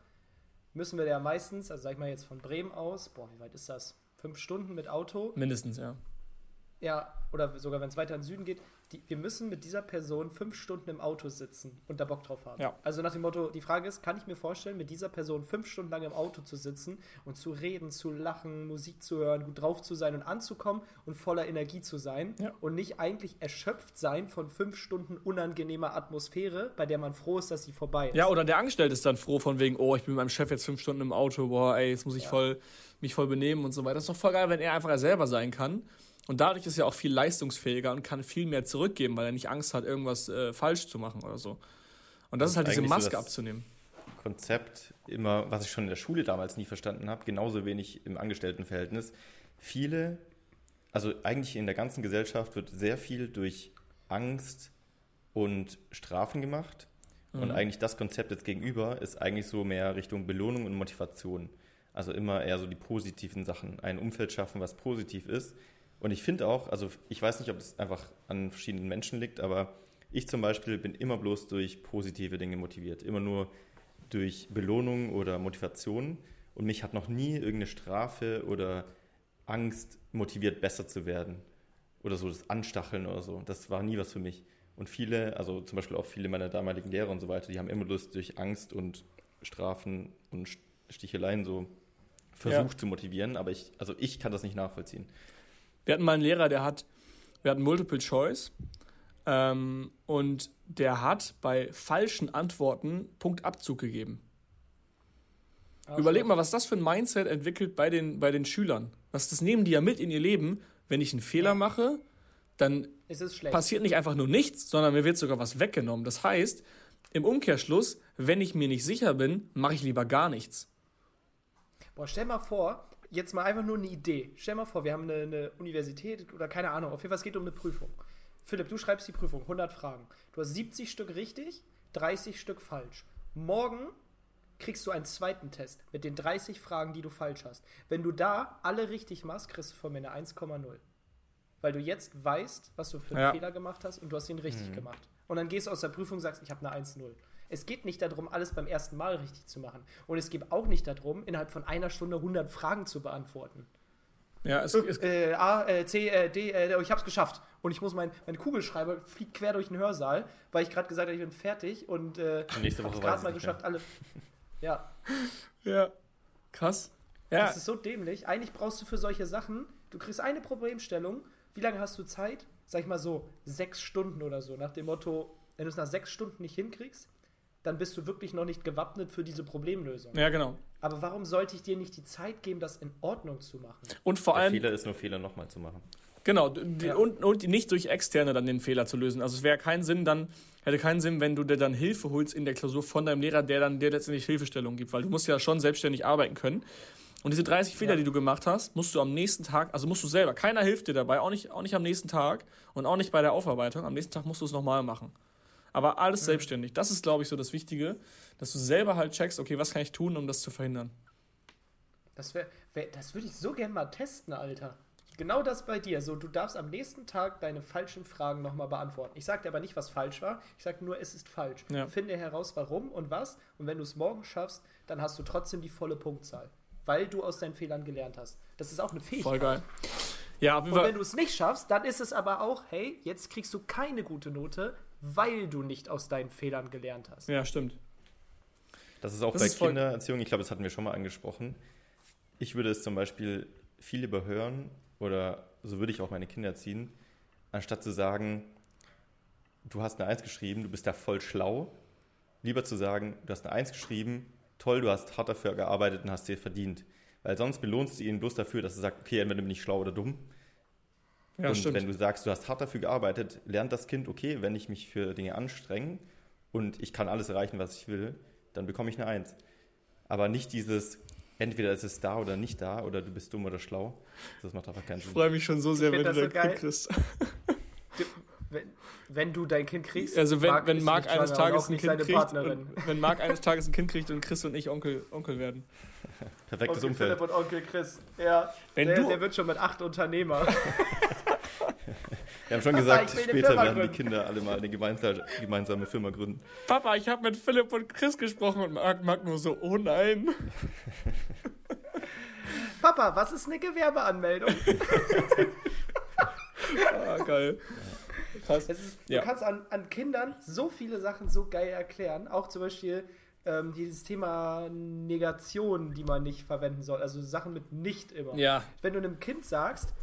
müssen wir ja meistens, also sag ich mal jetzt von Bremen aus, boah, wie weit ist das? Fünf Stunden mit Auto? Mindestens, ja. Ja, oder sogar wenn es weiter in den Süden geht, die, wir müssen mit dieser Person fünf Stunden im Auto sitzen und da Bock drauf haben. Ja. Also nach dem Motto, die Frage ist, kann ich mir vorstellen, mit dieser Person fünf Stunden lang im Auto zu sitzen und zu reden, zu lachen, Musik zu hören, gut drauf zu sein und anzukommen und voller Energie zu sein ja. und nicht eigentlich erschöpft sein von fünf Stunden unangenehmer Atmosphäre, bei der man froh ist, dass sie vorbei ist. Ja, oder der Angestellte ist dann froh von wegen, oh, ich bin mit meinem Chef jetzt fünf Stunden im Auto, boah, ey, jetzt muss ich ja. voll, mich voll benehmen und so weiter. Das ist doch voll geil, wenn er einfach er selber sein kann und dadurch ist er auch viel leistungsfähiger und kann viel mehr zurückgeben, weil er nicht Angst hat, irgendwas äh, falsch zu machen oder so. Und das, das ist halt diese Maske so abzunehmen. Konzept immer, was ich schon in der Schule damals nie verstanden habe, genauso wenig im Angestelltenverhältnis. Viele, also eigentlich in der ganzen Gesellschaft wird sehr viel durch Angst und Strafen gemacht. Mhm. Und eigentlich das Konzept jetzt gegenüber ist eigentlich so mehr Richtung Belohnung und Motivation. Also immer eher so die positiven Sachen. Ein Umfeld schaffen, was positiv ist, und ich finde auch, also ich weiß nicht, ob es einfach an verschiedenen Menschen liegt, aber Ich zum Beispiel bin immer bloß durch positive Dinge motiviert. Immer nur durch Belohnung oder Motivation. Und mich hat noch nie irgendeine Strafe oder Angst motiviert, besser zu werden. Oder so das Anstacheln oder so. Das war nie was für mich. Und viele, also zum Beispiel auch viele meiner damaligen Lehrer und so weiter, die haben immer Lust durch Angst und Strafen und Sticheleien so versucht ja. zu motivieren. Aber ich, also ich kann das nicht nachvollziehen. Wir hatten mal einen Lehrer, der hat, wir hatten Multiple Choice ähm, und der hat bei falschen Antworten Punktabzug gegeben. Ach, Überleg mal, was das für ein Mindset entwickelt bei den, bei den Schülern. Was das nehmen die ja mit in ihr Leben. Wenn ich einen Fehler ja. mache, dann passiert nicht einfach nur nichts, sondern mir wird sogar was weggenommen. Das heißt, im Umkehrschluss, wenn ich mir nicht sicher bin, mache ich lieber gar nichts. Boah, stell mal vor, jetzt mal einfach nur eine Idee. Stell mal vor, wir haben eine, eine Universität oder keine Ahnung, auf jeden Fall es geht um eine Prüfung. Philipp, du schreibst die Prüfung, 100 Fragen. Du hast 70 Stück richtig, 30 Stück falsch. Morgen kriegst du einen zweiten Test mit den 30 Fragen, die du falsch hast. Wenn du da alle richtig machst, kriegst du von mir eine 1,0. Weil du jetzt weißt, was du für einen ja. Fehler gemacht hast und du hast ihn richtig mhm. gemacht. Und dann gehst du aus der Prüfung und sagst, ich habe eine 1,0. Es geht nicht darum, alles beim ersten Mal richtig zu machen. Und es geht auch nicht darum, innerhalb von einer Stunde 100 Fragen zu beantworten. Ja, es, ist. Äh, A, äh, C, äh, D, äh, ich hab's geschafft. Und ich muss mein, mein Kugelschreiber fliegt quer durch den Hörsaal, weil ich gerade gesagt habe, ich bin fertig und äh, nächste Woche gerade mal geschafft, mehr. alle. Ja. Ja. Krass. Ja. Das ist so dämlich. Eigentlich brauchst du für solche Sachen, du kriegst eine Problemstellung. Wie lange hast du Zeit? Sag ich mal so, sechs Stunden oder so. Nach dem Motto, wenn du es nach sechs Stunden nicht hinkriegst, dann bist du wirklich noch nicht gewappnet für diese Problemlösung. Ja, genau. Aber warum sollte ich dir nicht die Zeit geben, das in Ordnung zu machen? Und vor allem. Der Fehler ist nur Fehler nochmal zu machen. Genau, ja. und, und nicht durch Externe dann den Fehler zu lösen. Also es wäre keinen Sinn dann, hätte keinen Sinn, wenn du dir dann Hilfe holst in der Klausur von deinem Lehrer, der dann dir letztendlich Hilfestellung gibt, weil du musst ja schon selbstständig arbeiten können. Und diese 30 Fehler, ja. die du gemacht hast, musst du am nächsten Tag, also musst du selber, keiner hilft dir dabei, auch nicht, auch nicht am nächsten Tag und auch nicht bei der Aufarbeitung. Am nächsten Tag musst du es nochmal machen. Aber alles mhm. selbstständig. Das ist, glaube ich, so das Wichtige, dass du selber halt checkst, okay, was kann ich tun, um das zu verhindern. Das, wär, wär das würde ich so gerne mal testen, Alter. Genau das bei dir. So, du darfst am nächsten Tag deine falschen Fragen nochmal beantworten. Ich sage dir aber nicht, was falsch war. Ich sage nur, es ist falsch. Ja. Finde heraus, warum und was. Und wenn du es morgen schaffst, dann hast du trotzdem die volle Punktzahl. Weil du aus deinen Fehlern gelernt hast. Das ist auch eine Fähigkeit. Voll geil. Ja, und wenn du es nicht schaffst, dann ist es aber auch, hey, jetzt kriegst du keine gute Note, weil du nicht aus deinen Fehlern gelernt hast. Ja, stimmt. Das ist auch das bei ist Kindererziehung, ich glaube, das hatten wir schon mal angesprochen. Ich würde es zum Beispiel viel überhören oder so würde ich auch meine Kinder erziehen, anstatt zu sagen, du hast eine Eins geschrieben, du bist da voll schlau. Lieber zu sagen, du hast eine Eins geschrieben, toll, du hast hart dafür gearbeitet und hast dir verdient. Weil sonst belohnst du ihn bloß dafür, dass er sagt, okay, entweder bin ich schlau oder dumm. Ja, und stimmt. wenn du sagst, du hast hart dafür gearbeitet, lernt das Kind, okay, wenn ich mich für Dinge anstrenge und ich kann alles erreichen, was ich will, dann bekomme ich eine Eins. Aber nicht dieses, entweder ist es da oder nicht da oder du bist dumm oder schlau. Das macht einfach keinen Sinn. Ich freue mich schon so sehr, wenn du dein so Kind kriegst. Du, wenn, wenn, du dein Kind kriegst. Also wenn Marc, wenn Marc eines Tages ein Kind kriegt, und, wenn Marc eines Tages ein Kind kriegt und Chris und ich Onkel, Onkel werden. Perfektes Onkel Umfeld. Philipp und Onkel Chris. Ja, wenn der, du, der wird schon mit acht Unternehmer. Wir haben schon gesagt, später werden die Kinder alle mal eine gemeinsame Firma gründen. Papa, ich habe mit Philipp und Chris gesprochen und Marc, Marc nur so, oh nein. Papa, was ist eine Gewerbeanmeldung? ah, geil. Krass. Ist, ja. Du kannst an, an Kindern so viele Sachen so geil erklären. Auch zum Beispiel ähm, dieses Thema Negation, die man nicht verwenden soll. Also Sachen mit nicht immer. Ja. Wenn du einem Kind sagst,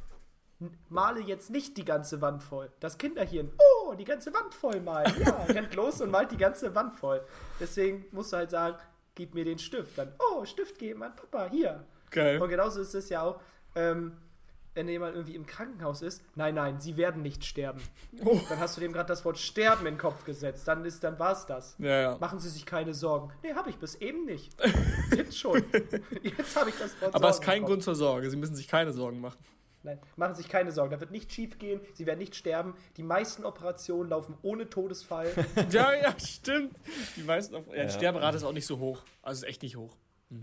male jetzt nicht die ganze Wand voll. Das Kinderhirn, oh, die ganze Wand voll malen. Ja, rennt los und malt die ganze Wand voll. Deswegen musst du halt sagen, gib mir den Stift. Dann, oh, Stift geben an Papa, hier. Geil. Und genauso ist es ja auch, ähm, wenn jemand irgendwie im Krankenhaus ist, nein, nein, sie werden nicht sterben. Oh. Dann hast du dem gerade das Wort sterben in den Kopf gesetzt. Dann ist, dann war's das. Ja, ja. Machen Sie sich keine Sorgen. Nee, habe ich bis eben nicht. Jetzt schon. Jetzt habe ich das Wort Aber es ist kein Grund zur Sorge. Sie müssen sich keine Sorgen machen. Nein, machen Sie sich keine Sorgen. Da wird nicht schief gehen. Sie werden nicht sterben. Die meisten Operationen laufen ohne Todesfall. ja, ja, stimmt. Die meisten Op ja, die Sterberate ist auch nicht so hoch. Also ist echt nicht hoch. Hm.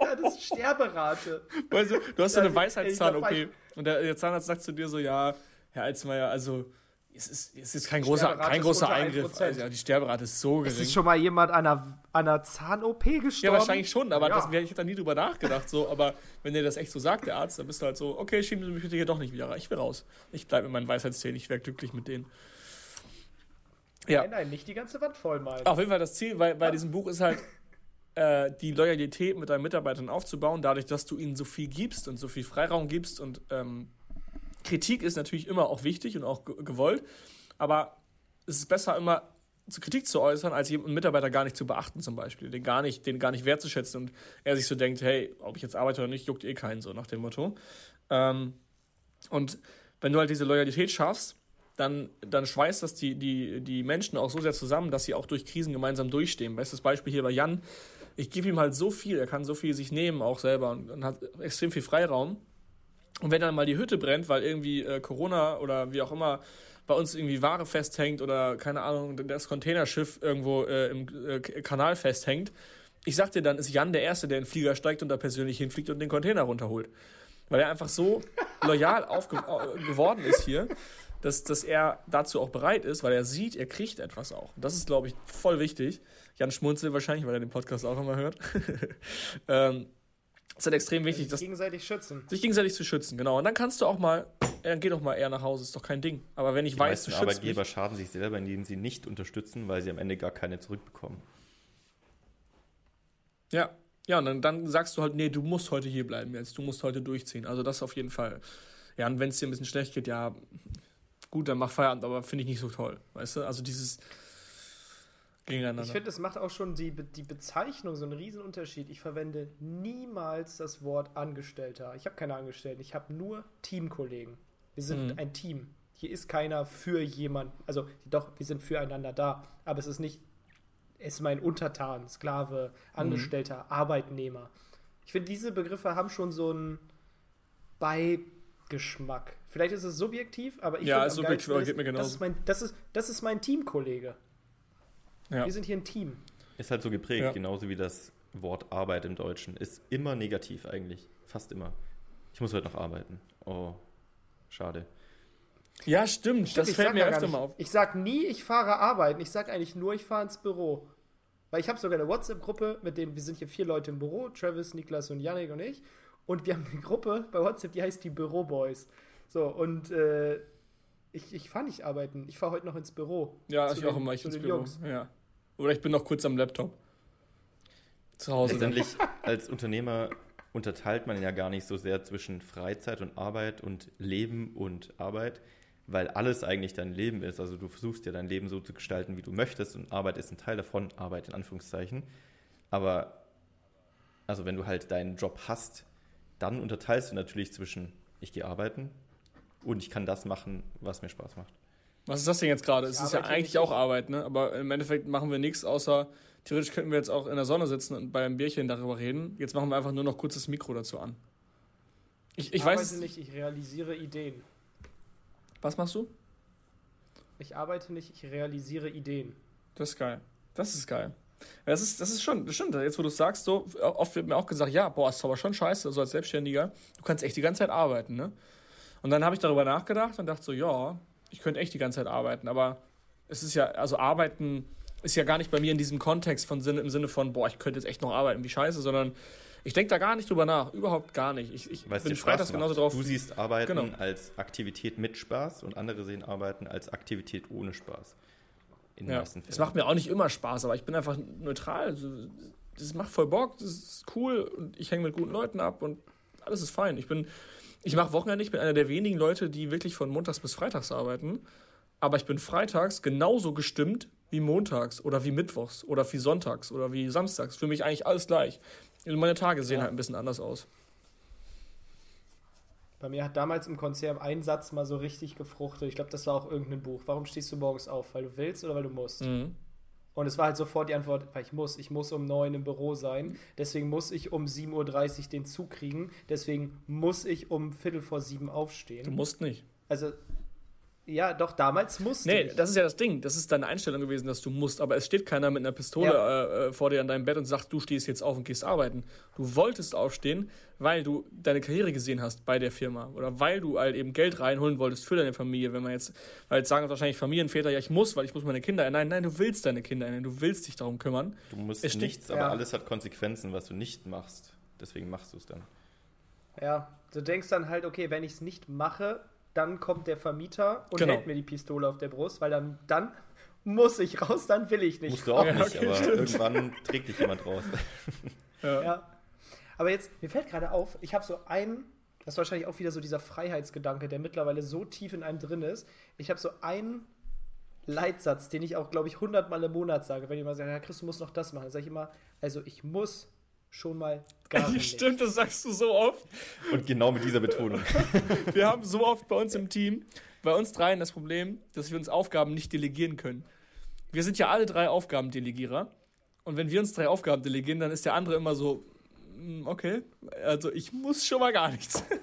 ja, das ist Sterberate. Weißt du, du hast so eine Weisheitszahn-OP und der, der, Zahnarzt sagt zu dir so, ja, Herr Alzmeier, also es ist, es ist kein großer, kein großer Eingriff. Also, ja, die Sterberate ist so gering. Es ist schon mal jemand an einer, einer Zahn-OP gestorben? Ja, wahrscheinlich schon, aber ja. das, ich hätte da nie drüber nachgedacht. So, aber wenn der das echt so sagt, der Arzt, dann bist du halt so, okay, schieben Sie mich bitte hier doch nicht wieder rein. Ich will raus. Ich bleibe mit meinen Weisheitszähnen, ich wäre glücklich mit denen. Ja. Nein, nein, nicht die ganze Wand voll malen. Auf jeden Fall das Ziel bei, bei ja. diesem Buch ist halt, äh, die Loyalität mit deinen Mitarbeitern aufzubauen, dadurch, dass du ihnen so viel gibst und so viel Freiraum gibst und ähm, Kritik ist natürlich immer auch wichtig und auch gewollt, aber es ist besser immer zu Kritik zu äußern, als einen Mitarbeiter gar nicht zu beachten zum Beispiel, den gar nicht, den gar nicht wertzuschätzen und er sich so denkt, hey, ob ich jetzt arbeite oder nicht, juckt eh keinen so nach dem Motto. Ähm, und wenn du halt diese Loyalität schaffst, dann, dann schweißt das die, die, die Menschen auch so sehr zusammen, dass sie auch durch Krisen gemeinsam durchstehen. Bestes Beispiel hier bei Jan. Ich gebe ihm halt so viel, er kann so viel sich nehmen auch selber und, und hat extrem viel Freiraum. Und wenn dann mal die Hütte brennt, weil irgendwie äh, Corona oder wie auch immer bei uns irgendwie Ware festhängt oder keine Ahnung, das Containerschiff irgendwo äh, im äh, Kanal festhängt, ich sag dir, dann ist Jan der Erste, der in den Flieger steigt und da persönlich hinfliegt und den Container runterholt. Weil er einfach so loyal geworden ist hier, dass, dass er dazu auch bereit ist, weil er sieht, er kriegt etwas auch. Und das ist, glaube ich, voll wichtig. Jan schmunzelt wahrscheinlich, weil er den Podcast auch immer hört. ähm, ist halt extrem wichtig, sich dass gegenseitig schützen. Sich gegenseitig zu schützen, genau. Und dann kannst du auch mal, dann geh doch mal eher nach Hause, ist doch kein Ding. Aber wenn ich die weiß, du schützt Arbeitgeber mich, schaden sich selber, indem sie nicht unterstützen, weil sie am Ende gar keine zurückbekommen. Ja, ja, und dann, dann sagst du halt, nee, du musst heute hier bleiben jetzt, du musst heute durchziehen. Also das auf jeden Fall. Ja, und wenn es dir ein bisschen schlecht geht, ja, gut, dann mach Feierabend, aber finde ich nicht so toll. Weißt du? Also dieses gegeneinander. Ich finde, es macht auch schon die, die Bezeichnung so einen Riesenunterschied. Ich verwende niemals das Wort Angestellter. Ich habe keine Angestellten, ich habe nur Teamkollegen. Wir sind mhm. ein Team. Hier ist keiner für jemanden. Also doch, wir sind füreinander da, aber es ist nicht, es ist mein Untertan, Sklave, mhm. Angestellter, mhm. Arbeitnehmer. Ich finde, diese Begriffe haben schon so einen Beigeschmack. Vielleicht ist es subjektiv, aber ich ja, finde, subjektiv, aber geht mir genauso. Das ist mein, das ist, das ist mein Teamkollege. Ja. Wir sind hier ein Team. Ist halt so geprägt, ja. genauso wie das Wort Arbeit im Deutschen. Ist immer negativ eigentlich. Fast immer. Ich muss heute noch arbeiten. Oh, schade. Ja, stimmt. stimmt das fällt mir öfter mal auf. Ich sag nie, ich fahre arbeiten. Ich sag eigentlich nur, ich fahre ins Büro. Weil ich habe sogar eine WhatsApp-Gruppe, mit denen wir sind hier vier Leute im Büro, Travis, Niklas und Yannick und ich. Und wir haben eine Gruppe bei WhatsApp, die heißt die Büroboys. So, und äh, ich, ich fahre nicht arbeiten. Ich fahre heute noch ins Büro. Ja, ich den, auch immer. Ich ins Büro. Jungs. Ja. Oder ich bin noch kurz am Laptop. Zu Hause. Letztendlich als Unternehmer unterteilt man ja gar nicht so sehr zwischen Freizeit und Arbeit und Leben und Arbeit, weil alles eigentlich dein Leben ist. Also du versuchst ja dein Leben so zu gestalten, wie du möchtest und Arbeit ist ein Teil davon, Arbeit in Anführungszeichen. Aber also wenn du halt deinen Job hast, dann unterteilst du natürlich zwischen ich gehe arbeiten und ich kann das machen, was mir Spaß macht. Was ist das denn jetzt gerade? Es ist ja eigentlich auch Arbeit, ne? Aber im Endeffekt machen wir nichts, außer theoretisch könnten wir jetzt auch in der Sonne sitzen und bei einem Bierchen darüber reden. Jetzt machen wir einfach nur noch kurz das Mikro dazu an. Ich, ich, ich arbeite weiß, nicht, ich realisiere Ideen. Was machst du? Ich arbeite nicht, ich realisiere Ideen. Das ist geil. Das ist geil. Das ist, das ist schon, das stimmt. Jetzt, wo du es sagst, so, oft wird mir auch gesagt, ja, boah, ist aber schon scheiße, so als Selbstständiger. Du kannst echt die ganze Zeit arbeiten, ne? Und dann habe ich darüber nachgedacht und dachte so, ja, ich könnte echt die ganze Zeit arbeiten, aber es ist ja, also arbeiten ist ja gar nicht bei mir in diesem Kontext von Sinne, im Sinne von, boah, ich könnte jetzt echt noch arbeiten, wie scheiße, sondern ich denke da gar nicht drüber nach, überhaupt gar nicht. Ich, ich bin freitags genauso drauf. Du siehst Arbeiten genau. als Aktivität mit Spaß und andere sehen Arbeiten als Aktivität ohne Spaß. In den ja. meisten Fällen. Es macht mir auch nicht immer Spaß, aber ich bin einfach neutral. Das macht voll Bock, das ist cool und ich hänge mit guten Leuten ab und alles ist fein. Ich bin ich mache Wochenende, ich bin einer der wenigen Leute, die wirklich von montags bis freitags arbeiten. Aber ich bin freitags genauso gestimmt wie montags oder wie mittwochs oder wie sonntags oder wie samstags. Für mich eigentlich alles gleich. Meine Tage sehen ja. halt ein bisschen anders aus. Bei mir hat damals im Konzert ein Satz mal so richtig gefruchtet. Ich glaube, das war auch irgendein Buch. Warum stehst du morgens auf? Weil du willst oder weil du musst? Mhm. Und es war halt sofort die Antwort, weil ich muss. Ich muss um neun im Büro sein. Deswegen muss ich um 7.30 Uhr den Zug kriegen. Deswegen muss ich um Viertel vor sieben aufstehen. Du musst nicht. Also, Ja, doch, damals musste Nee, ich. das ist ja das Ding. Das ist deine Einstellung gewesen, dass du musst. Aber es steht keiner mit einer Pistole äh, äh, vor dir an deinem Bett und sagt, du stehst jetzt auf und gehst arbeiten. Du wolltest aufstehen, weil du deine Karriere gesehen hast bei der Firma. Oder weil du halt eben Geld reinholen wolltest für deine Familie. Wenn man jetzt, weil jetzt sagen wahrscheinlich Familienväter, ja, ich muss, weil ich muss meine Kinder ernähren. Nein, du willst deine Kinder ernähren. Du willst dich darum kümmern. Du musst Es steht- nichts, aber ja. alles hat Konsequenzen, was du nicht machst. Deswegen machst du es dann. Ja, du denkst dann halt, okay, wenn ich es nicht mache, dann kommt der Vermieter und Genau. hält mir die Pistole auf der Brust, weil dann, dann muss ich raus, dann will ich nicht. Musst du auch Ja, nicht, okay, aber stimmt. irgendwann trägt dich jemand raus. Ja. Aber jetzt, mir fällt gerade auf, ich habe so einen, das ist wahrscheinlich auch wieder so dieser Freiheitsgedanke, der mittlerweile so tief in einem drin ist. Ich habe so einen Leitsatz, den ich auch, glaube ich, hundertmal im Monat sage, wenn jemand sagt, ja, Chris, du musst noch das machen. Dann sage ich immer, also ich muss schon mal gar nicht. Stimmt, das sagst du so oft. Und genau mit dieser Betonung. Wir haben so oft bei uns im Team, bei uns dreien das Problem, dass wir uns Aufgaben nicht delegieren können. Wir sind ja alle drei Aufgabendelegierer. Und wenn wir uns drei Aufgaben delegieren, dann ist der andere immer so, "Mm, okay, also ich muss schon mal gar nichts.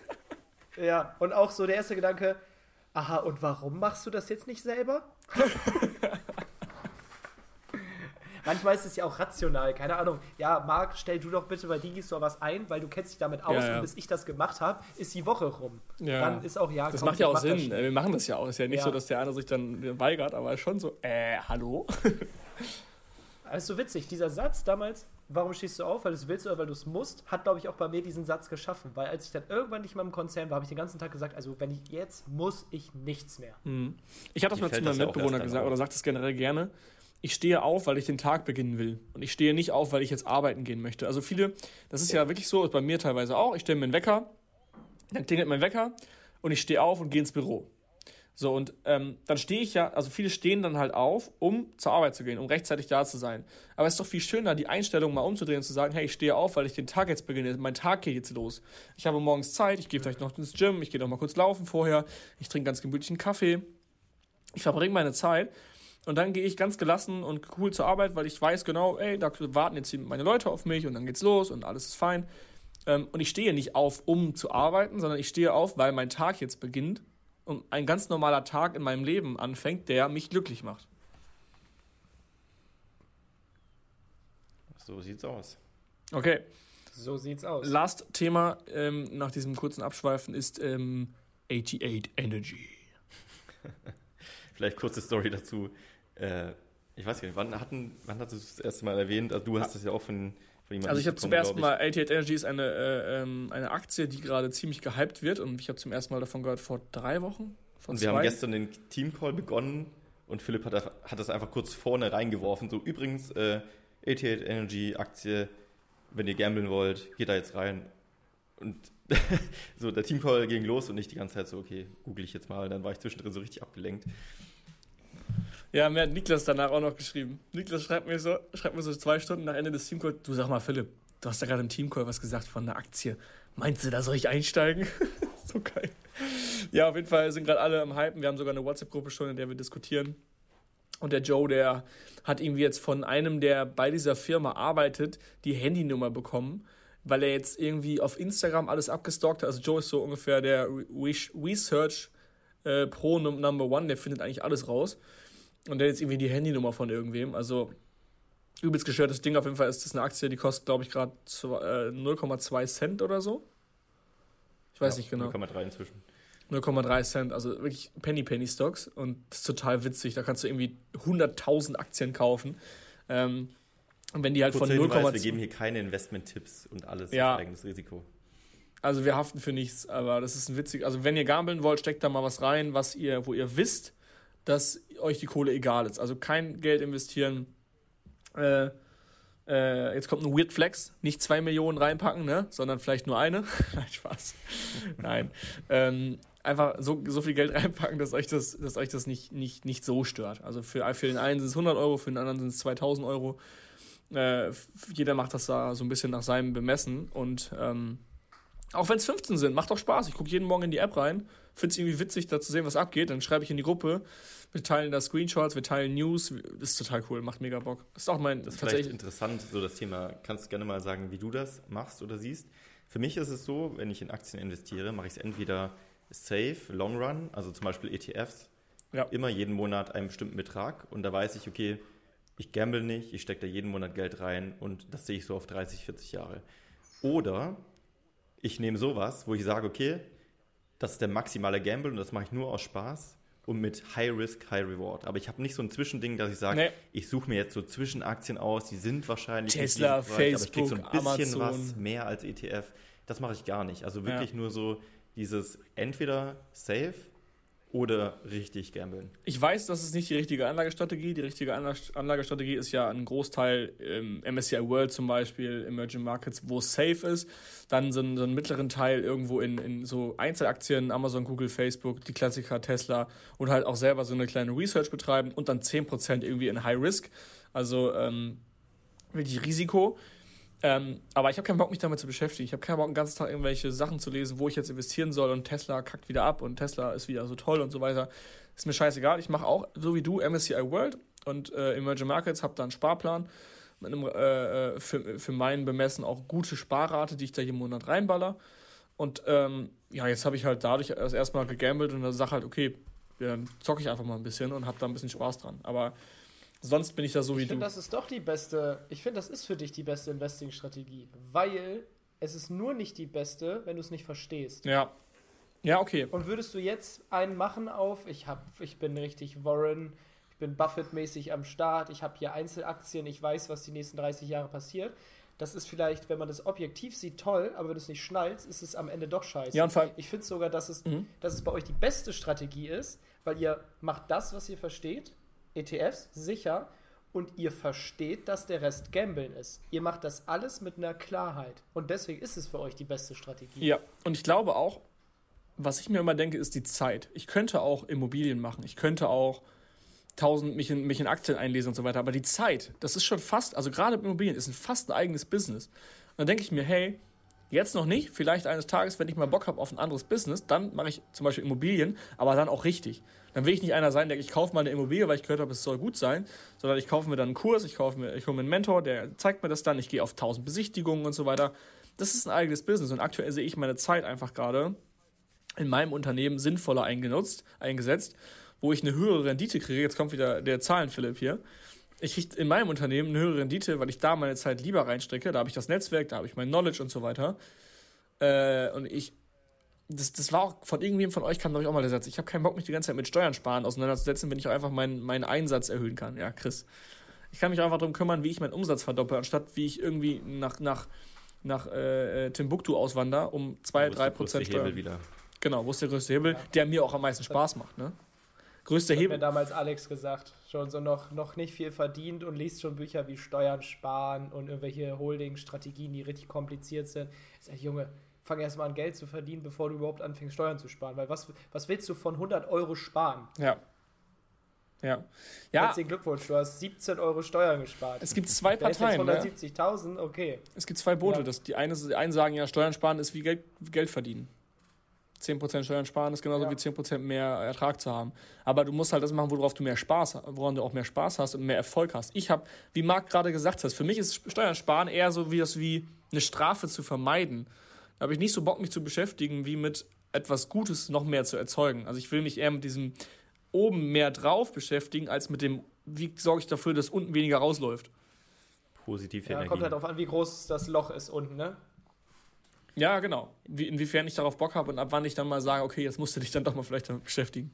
Ja, und auch so der erste Gedanke, aha, und warum machst du das jetzt nicht selber? Manchmal ist es ja auch rational, keine Ahnung. Ja, Marc, stell du doch bitte bei Digis so was ein, weil du kennst dich damit aus Ja, ja. und bis ich das gemacht habe, ist die Woche rum. Ja. Dann ist auch, ja, Das komm, macht ja auch mach das Sinn. Wir machen das ja auch. Ist ja nicht Ja. so, dass der andere sich dann weigert, aber schon so, äh, hallo? Aber ist so witzig, dieser Satz damals, warum stehst du auf, weil du es willst oder weil du es musst, hat, glaube ich, auch bei mir diesen Satz geschaffen. Weil als ich dann irgendwann nicht mehr im Konzern war, habe ich den ganzen Tag gesagt, also wenn ich jetzt muss ich nichts mehr. Ich hatte das Mir mal zu meinem das Mitbewohner gesagt, oder sagt es generell gerne. Ich stehe auf, weil ich den Tag beginnen will. Und ich stehe nicht auf, weil ich jetzt arbeiten gehen möchte. Also viele, das ist ja wirklich so, ist bei mir teilweise auch. Ich stelle mir einen Wecker, dann klingelt mein Wecker und ich stehe auf und gehe ins Büro. So, und ähm, dann stehe ich ja, also viele stehen dann halt auf, um zur Arbeit zu gehen, um rechtzeitig da zu sein. Aber es ist doch viel schöner, die Einstellung mal umzudrehen und zu sagen, hey, ich stehe auf, weil ich den Tag jetzt beginne, mein Tag geht jetzt los. Ich habe morgens Zeit, ich gehe vielleicht noch ins Gym, ich gehe noch mal kurz laufen vorher, ich trinke ganz gemütlich einen Kaffee, ich verbringe meine Zeit und dann gehe ich ganz gelassen und cool zur Arbeit, weil ich weiß genau, ey, da warten jetzt meine Leute auf mich und dann geht's los und alles ist fein. Ähm, und ich stehe nicht auf, um zu arbeiten, sondern ich stehe auf, weil mein Tag jetzt beginnt und ein ganz normaler Tag in meinem Leben anfängt, der mich glücklich macht. So sieht's aus. Okay, So sieht's aus. last Thema ähm, nach diesem kurzen Abschweifen ist ähm, 88 Energy. Vielleicht kurze Story dazu. Äh, ich weiß gar nicht, wann, hatten, wann hast du das erste Mal erwähnt? Also du hast es ja auch von, von jemandem Also ich habe zum ersten Mal, 88 Energy ist eine, äh, ähm, eine Aktie, die gerade ziemlich gehypt wird und ich habe zum ersten Mal davon gehört vor drei Wochen. Vor Und wir haben gestern den Teamcall begonnen und Philipp hat, hat das einfach kurz vorne reingeworfen. So, übrigens, äh, 88 Energy Aktie, wenn ihr gambeln wollt, geht da jetzt rein. Und so, der Teamcall ging los und ich die ganze Zeit so, okay, google ich jetzt mal. Dann war ich zwischendrin so richtig abgelenkt. Ja, mir hat Niklas danach auch noch geschrieben. Niklas schreibt mir so, schreibt mir so zwei Stunden nach Ende des Teamcalls, du sag mal Philipp, du hast da gerade im Teamcall was gesagt von einer Aktie. Meinst du, da soll ich einsteigen? so geil. Ja, auf jeden Fall sind gerade alle am Hypen. Wir haben sogar eine WhatsApp-Gruppe schon, in der wir diskutieren. Und der Joe, der hat irgendwie jetzt von einem, der bei dieser Firma arbeitet, die Handynummer bekommen, weil er jetzt irgendwie auf Instagram alles abgestalkt hat. Also Joe ist so ungefähr der Re- Research äh, Pro Num- Number One, der findet eigentlich alles raus. Und der jetzt irgendwie die Handynummer von irgendwem. Also übelst gestörtes Ding. Auf jeden Fall ist das eine Aktie, die kostet, glaube ich, gerade äh, 0,2 Cent oder so. Ich weiß Ja, nicht genau. 0,3 inzwischen. 0,3 Cent, also wirklich Penny Penny Stocks und das ist total witzig. Da kannst du irgendwie 100.000 Aktien kaufen. Ähm, und wenn die halt Kurzer von Hinweis, wir 0,2 geben hier keine Investment-Tipps und alles Ja. eigenes Risiko. Also wir haften für nichts, aber das ist ein witzig. Also wenn ihr gambeln wollt, steckt da mal was rein, was ihr, wo ihr wisst, dass euch die Kohle egal ist. Also kein Geld investieren. Äh, äh, jetzt kommt ein Weird Flex, nicht zwei Millionen reinpacken, ne? sondern vielleicht nur eine. Nein, Spaß. Nein. Ähm, einfach so, so viel Geld reinpacken, dass euch das, dass euch das nicht, nicht, nicht so stört. Also für, für den einen sind es 100 Euro, für den anderen sind es 2000 Euro. Äh, jeder macht das da so ein bisschen nach seinem Bemessen und ähm, auch wenn es 15 sind, macht doch Spaß. Ich gucke jeden Morgen in die App rein, finde es irgendwie witzig, da zu sehen, was abgeht. Dann schreibe ich in die Gruppe, wir teilen da Screenshots, wir teilen News. Das ist total cool, macht mega Bock. Das ist auch mein Das ist tatsächlich. interessant, so das Thema. Kannst du gerne mal sagen, wie du das machst oder siehst? Für mich ist es so, wenn ich in Aktien investiere, mache ich es entweder safe, long run, also zum Beispiel ETFs, ja. immer jeden Monat einen bestimmten Betrag und da weiß ich, okay, ich gamble nicht, ich stecke da jeden Monat Geld rein und das sehe ich so auf 30, 40 Jahre. Oder ich nehme sowas, wo ich sage, okay, das ist der maximale Gamble und das mache ich nur aus Spaß und mit High Risk, High Reward. Aber ich habe nicht so ein Zwischending, dass ich sage, nee. ich suche mir jetzt so Zwischenaktien aus, die sind wahrscheinlich Tesla, Facebook, aber ich kriege so ein bisschen Amazon. was mehr als ETF. Das mache ich gar nicht. Also wirklich ja. nur so dieses entweder safe oder richtig gambeln. Ich weiß, das ist nicht die richtige Anlagestrategie. Die richtige Anlagestrategie ist ja ein Großteil im MSCI World zum Beispiel, Emerging Markets, wo es safe ist. Dann so einen, so einen mittleren Teil irgendwo in, in so Einzelaktien, Amazon, Google, Facebook, die Klassiker, Tesla und halt auch selber so eine kleine Research betreiben und dann 10% irgendwie in High Risk. Also ähm, wirklich Risiko. Ähm, aber ich habe keinen Bock, mich damit zu beschäftigen. Ich habe keinen Bock, den ganzen Tag irgendwelche Sachen zu lesen, wo ich jetzt investieren soll und Tesla kackt wieder ab und Tesla ist wieder so toll und so weiter. Ist mir scheißegal. Ich mache auch, so wie du, MSCI World und äh, Emerging Markets, habe da einen Sparplan mit einem, äh, äh, für, für meinen Bemessen auch gute Sparrate, die ich da jeden Monat reinballer. Und ähm, ja, jetzt habe ich halt dadurch erst erstmal gegambelt und dann sage halt, okay, dann zocke ich einfach mal ein bisschen und habe da ein bisschen Spaß dran. Aber Sonst bin ich da so wie ich du. Ich finde, das ist doch die beste. Ich finde, das ist für dich die beste Investing-Strategie, weil es ist nur nicht die beste, wenn du es nicht verstehst. Ja. Ja, okay. Und würdest du jetzt einen machen auf, ich, hab, ich bin richtig Warren, ich bin Buffett-mäßig am Start, ich habe hier Einzelaktien, ich weiß, was die nächsten 30 Jahre passiert. Das ist vielleicht, wenn man das objektiv sieht, toll, aber wenn du es nicht schnallst, ist es am Ende doch scheiße. Ja, und vor allem, ich finde sogar, dass es, mhm. dass es bei euch die beste Strategie ist, weil ihr macht das, was ihr versteht, ETFs, sicher. Und ihr versteht, dass der Rest Gambeln ist. Ihr macht das alles mit einer Klarheit. Und deswegen ist es für euch die beste Strategie. Ja, und ich glaube auch, was ich mir immer denke, ist die Zeit. Ich könnte auch Immobilien machen. Ich könnte auch tausend mich in, mich in Aktien einlesen und so weiter. Aber die Zeit, das ist schon fast, also gerade Immobilien ist ein fast ein eigenes Business. Und dann denke ich mir, hey, Jetzt noch nicht. Vielleicht eines Tages, wenn ich mal Bock habe auf ein anderes Business, dann mache ich zum Beispiel Immobilien, aber dann auch richtig. Dann will ich nicht einer sein, der ich kaufe mal eine Immobilie, weil ich gehört habe, es soll gut sein, sondern ich kaufe mir dann einen Kurs, ich kaufe mir, ich hole mir einen Mentor, der zeigt mir das dann, ich gehe auf 1000 Besichtigungen und so weiter. Das ist ein eigenes Business und aktuell sehe ich meine Zeit einfach gerade in meinem Unternehmen sinnvoller eingenutzt, eingesetzt, wo ich eine höhere Rendite kriege. Jetzt kommt wieder der Zahlenphilipp hier ich kriege in meinem Unternehmen eine höhere Rendite, weil ich da meine Zeit lieber reinstecke. Da habe ich das Netzwerk, da habe ich mein Knowledge und so weiter. Äh, und ich, das, das war auch von irgendwem von euch, kam glaube ich auch mal der Satz. Ich habe keinen Bock, mich die ganze Zeit mit Steuern sparen auseinanderzusetzen, wenn ich auch einfach meinen, meinen Einsatz erhöhen kann. Ja, Chris. Ich kann mich einfach darum kümmern, wie ich meinen Umsatz verdoppel, anstatt wie ich irgendwie nach, nach, nach äh, Timbuktu auswandere, um 2-3% Steuern. Hebel wieder. Genau, wo ist der größte Hebel, ja. der mir auch am meisten Spaß macht. Ne? größter Hebel. Hat mir damals Alex gesagt, schon so noch, noch nicht viel verdient und liest schon Bücher wie Steuern sparen und irgendwelche Holding-Strategien, die richtig kompliziert sind. Ich sag, Junge, fang erst mal an Geld zu verdienen, bevor du überhaupt anfängst, Steuern zu sparen. Weil was, was willst du von 100 Euro sparen? Ja. Ja. ja. Herzlichen Glückwunsch, du hast 17 Euro Steuern gespart. Es gibt zwei Parteien. 170.000, ne? okay. Es gibt zwei Boote. Ja. Das, die, eine, die einen sagen ja, Steuern sparen ist wie Geld, Geld verdienen. 10% Steuern sparen ist genauso ja. wie 10% mehr Ertrag zu haben. Aber du musst halt das machen, worauf du mehr Spaß hast, woran du auch mehr Spaß hast und mehr Erfolg hast. Ich habe, wie Marc gerade gesagt hat, für mich ist Steuern sparen eher so wie das wie eine Strafe zu vermeiden. Da habe ich nicht so Bock, mich zu beschäftigen, wie mit etwas Gutes noch mehr zu erzeugen. Also ich will mich eher mit diesem oben mehr drauf beschäftigen, als mit dem, wie sorge ich dafür, dass unten weniger rausläuft. Positiv ja, Kommt halt darauf an, wie groß das Loch ist unten, ne? Ja, genau. Wie, inwiefern ich darauf Bock habe und ab wann ich dann mal sage, okay, jetzt musst du dich dann doch mal vielleicht damit beschäftigen.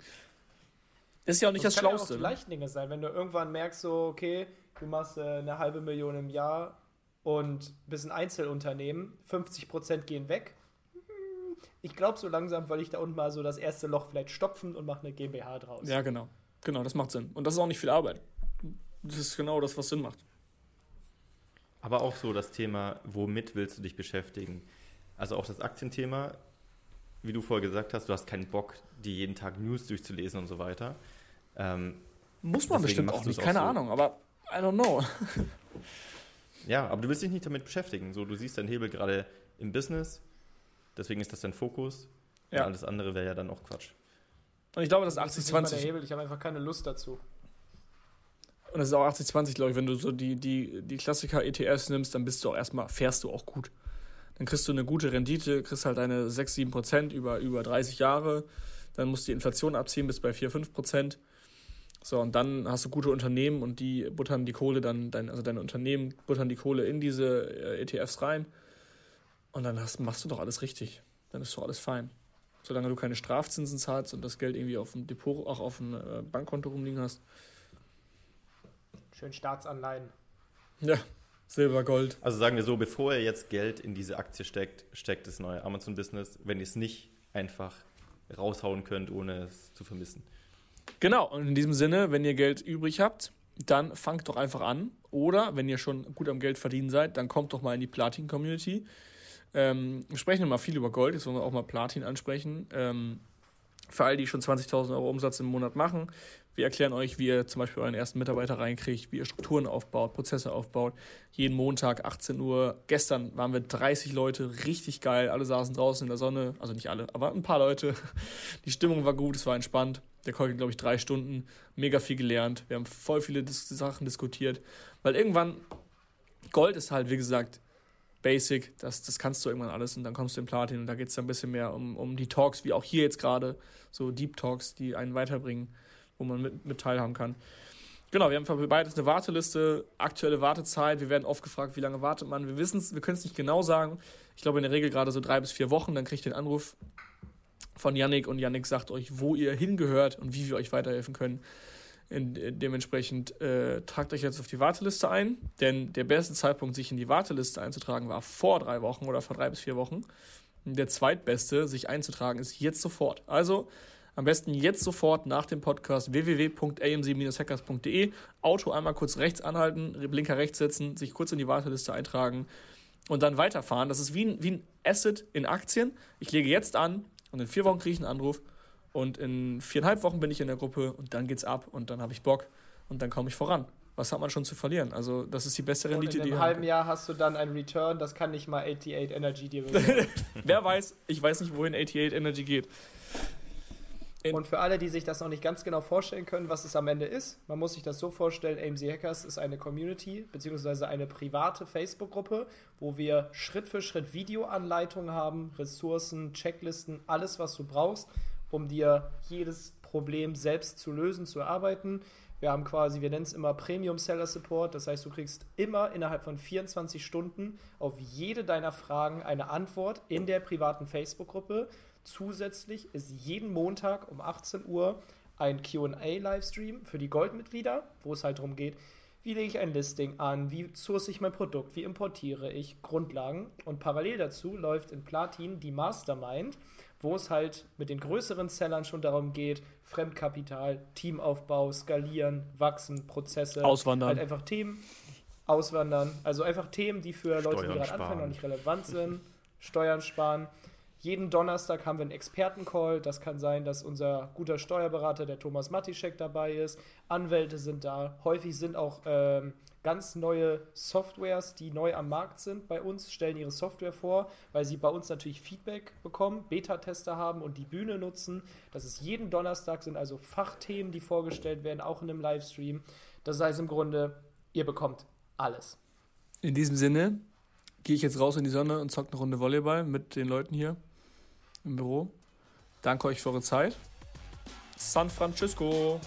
Ist ja auch nicht das, das Schlauste. Das kann ja auch die leichten Dinge sein, wenn du irgendwann merkst, so, okay, du machst äh, eine halbe Million im Jahr und bist ein Einzelunternehmen, 50% gehen weg. Ich glaube, so langsam wollte ich da unten mal so das erste Loch vielleicht stopfen und mache eine GmbH draus. Ja, genau. Genau, das macht Sinn. Und das ist auch nicht viel Arbeit. Das ist genau das, was Sinn macht. Aber auch so das Thema, womit willst du dich beschäftigen? Also auch das Aktienthema, wie du vorher gesagt hast, du hast keinen Bock, die jeden Tag News durchzulesen und so weiter. Ähm, Muss man bestimmt auch nicht, keine auch so. Ahnung, aber I don't know. ja, aber du willst dich nicht damit beschäftigen. So, du siehst deinen Hebel gerade im Business, deswegen ist das dein Fokus. Ja. Und alles andere wäre ja dann auch Quatsch. Und ich glaube, das 80-20. Hebel, ich habe einfach keine Lust dazu. Und das ist auch 80-20, glaube ich. Wenn du so die, die, die Klassiker ETS nimmst, dann bist du auch erstmal, fährst du auch gut dann kriegst du eine gute Rendite, kriegst halt deine 6, 7 Prozent über, über 30 Jahre. Dann musst du die Inflation abziehen bis bei 4, 5 Prozent. So, und dann hast du gute Unternehmen und die buttern die Kohle dann, dein, also deine Unternehmen buttern die Kohle in diese äh, ETFs rein. Und dann hast, machst du doch alles richtig. Dann ist doch alles fein. Solange du keine Strafzinsen zahlst und das Geld irgendwie auf dem Depot, auch auf dem äh, Bankkonto rumliegen hast. Schön Staatsanleihen. Ja, Silber, Gold. Also sagen wir so, bevor ihr jetzt Geld in diese Aktie steckt, steckt das neue Amazon-Business, wenn ihr es nicht einfach raushauen könnt, ohne es zu vermissen. Genau, und in diesem Sinne, wenn ihr Geld übrig habt, dann fangt doch einfach an. Oder wenn ihr schon gut am Geld verdienen seid, dann kommt doch mal in die Platin-Community. Ähm, wir sprechen immer viel über Gold, jetzt wollen wir auch mal Platin ansprechen. Ähm, für all die schon 20.000 Euro Umsatz im Monat machen. Wir erklären euch, wie ihr zum Beispiel euren ersten Mitarbeiter reinkriegt, wie ihr Strukturen aufbaut, Prozesse aufbaut. Jeden Montag, 18 Uhr. Gestern waren wir 30 Leute, richtig geil. Alle saßen draußen in der Sonne. Also nicht alle, aber ein paar Leute. Die Stimmung war gut, es war entspannt. Der Call ging, glaube ich, drei Stunden. Mega viel gelernt. Wir haben voll viele Dis Sachen diskutiert. Weil irgendwann, Gold ist halt, wie gesagt, Basic, das, das kannst du irgendwann alles und dann kommst du in Platin und da geht es dann ein bisschen mehr um, um die Talks, wie auch hier jetzt gerade, so Deep Talks, die einen weiterbringen, wo man mit, mit teilhaben kann. Genau, wir haben für beides eine Warteliste, aktuelle Wartezeit. Wir werden oft gefragt, wie lange wartet man. Wir wissen es, wir können es nicht genau sagen. Ich glaube in der Regel gerade so drei bis vier Wochen. Dann kriegt ihr den Anruf von Yannick und Yannick sagt euch, wo ihr hingehört und wie wir euch weiterhelfen können. In, dementsprechend äh, tragt euch jetzt auf die Warteliste ein, denn der beste Zeitpunkt, sich in die Warteliste einzutragen, war vor drei Wochen oder vor drei bis vier Wochen. Der zweitbeste, sich einzutragen, ist jetzt sofort. Also am besten jetzt sofort nach dem Podcast www.amc-hackers.de Auto einmal kurz rechts anhalten, Blinker rechts setzen, sich kurz in die Warteliste eintragen und dann weiterfahren. Das ist wie ein, wie ein Asset in Aktien. Ich lege jetzt an und in vier Wochen kriege ich einen Anruf und in viereinhalb Wochen bin ich in der Gruppe und dann geht's ab und dann habe ich Bock und dann komme ich voran. Was hat man schon zu verlieren? Also, das ist die beste Rendite, und in die einem halben Jahr hast du dann einen Return, das kann nicht mal 88 Energy dir Wer weiß, ich weiß nicht, wohin 88 Energy geht. In und für alle, die sich das noch nicht ganz genau vorstellen können, was es am Ende ist, man muss sich das so vorstellen, AMC Hackers ist eine Community bzw. eine private Facebook-Gruppe, wo wir Schritt für Schritt Videoanleitungen haben, Ressourcen, Checklisten, alles, was du brauchst, um dir jedes Problem selbst zu lösen, zu erarbeiten. Wir haben quasi, wir nennen es immer Premium Seller Support, das heißt, du kriegst immer innerhalb von 24 Stunden auf jede deiner Fragen eine Antwort in der privaten Facebook-Gruppe. Zusätzlich ist jeden Montag um 18 Uhr ein QA-Livestream für die Goldmitglieder, wo es halt darum geht, wie lege ich ein Listing an, wie source ich mein Produkt, wie importiere ich Grundlagen. Und parallel dazu läuft in Platin die Mastermind, wo es halt mit den größeren Sellern schon darum geht, Fremdkapital, Teamaufbau, skalieren, wachsen, Prozesse. Auswandern. Halt einfach Themen, auswandern. Also einfach Themen, die für Leute, die gerade anfangen, noch nicht relevant sind. Steuern sparen. Jeden Donnerstag haben wir einen Expertencall. Das kann sein, dass unser guter Steuerberater, der Thomas Matischek, dabei ist. Anwälte sind da. Häufig sind auch ähm, ganz neue Softwares, die neu am Markt sind bei uns, stellen ihre Software vor, weil sie bei uns natürlich Feedback bekommen, Beta-Tester haben und die Bühne nutzen. Das ist jeden Donnerstag, sind also Fachthemen, die vorgestellt werden, auch in einem Livestream. Das heißt im Grunde, ihr bekommt alles. In diesem Sinne gehe ich jetzt raus in die Sonne und zocke eine Runde Volleyball mit den Leuten hier im Büro. Danke euch für eure Zeit. San Francisco.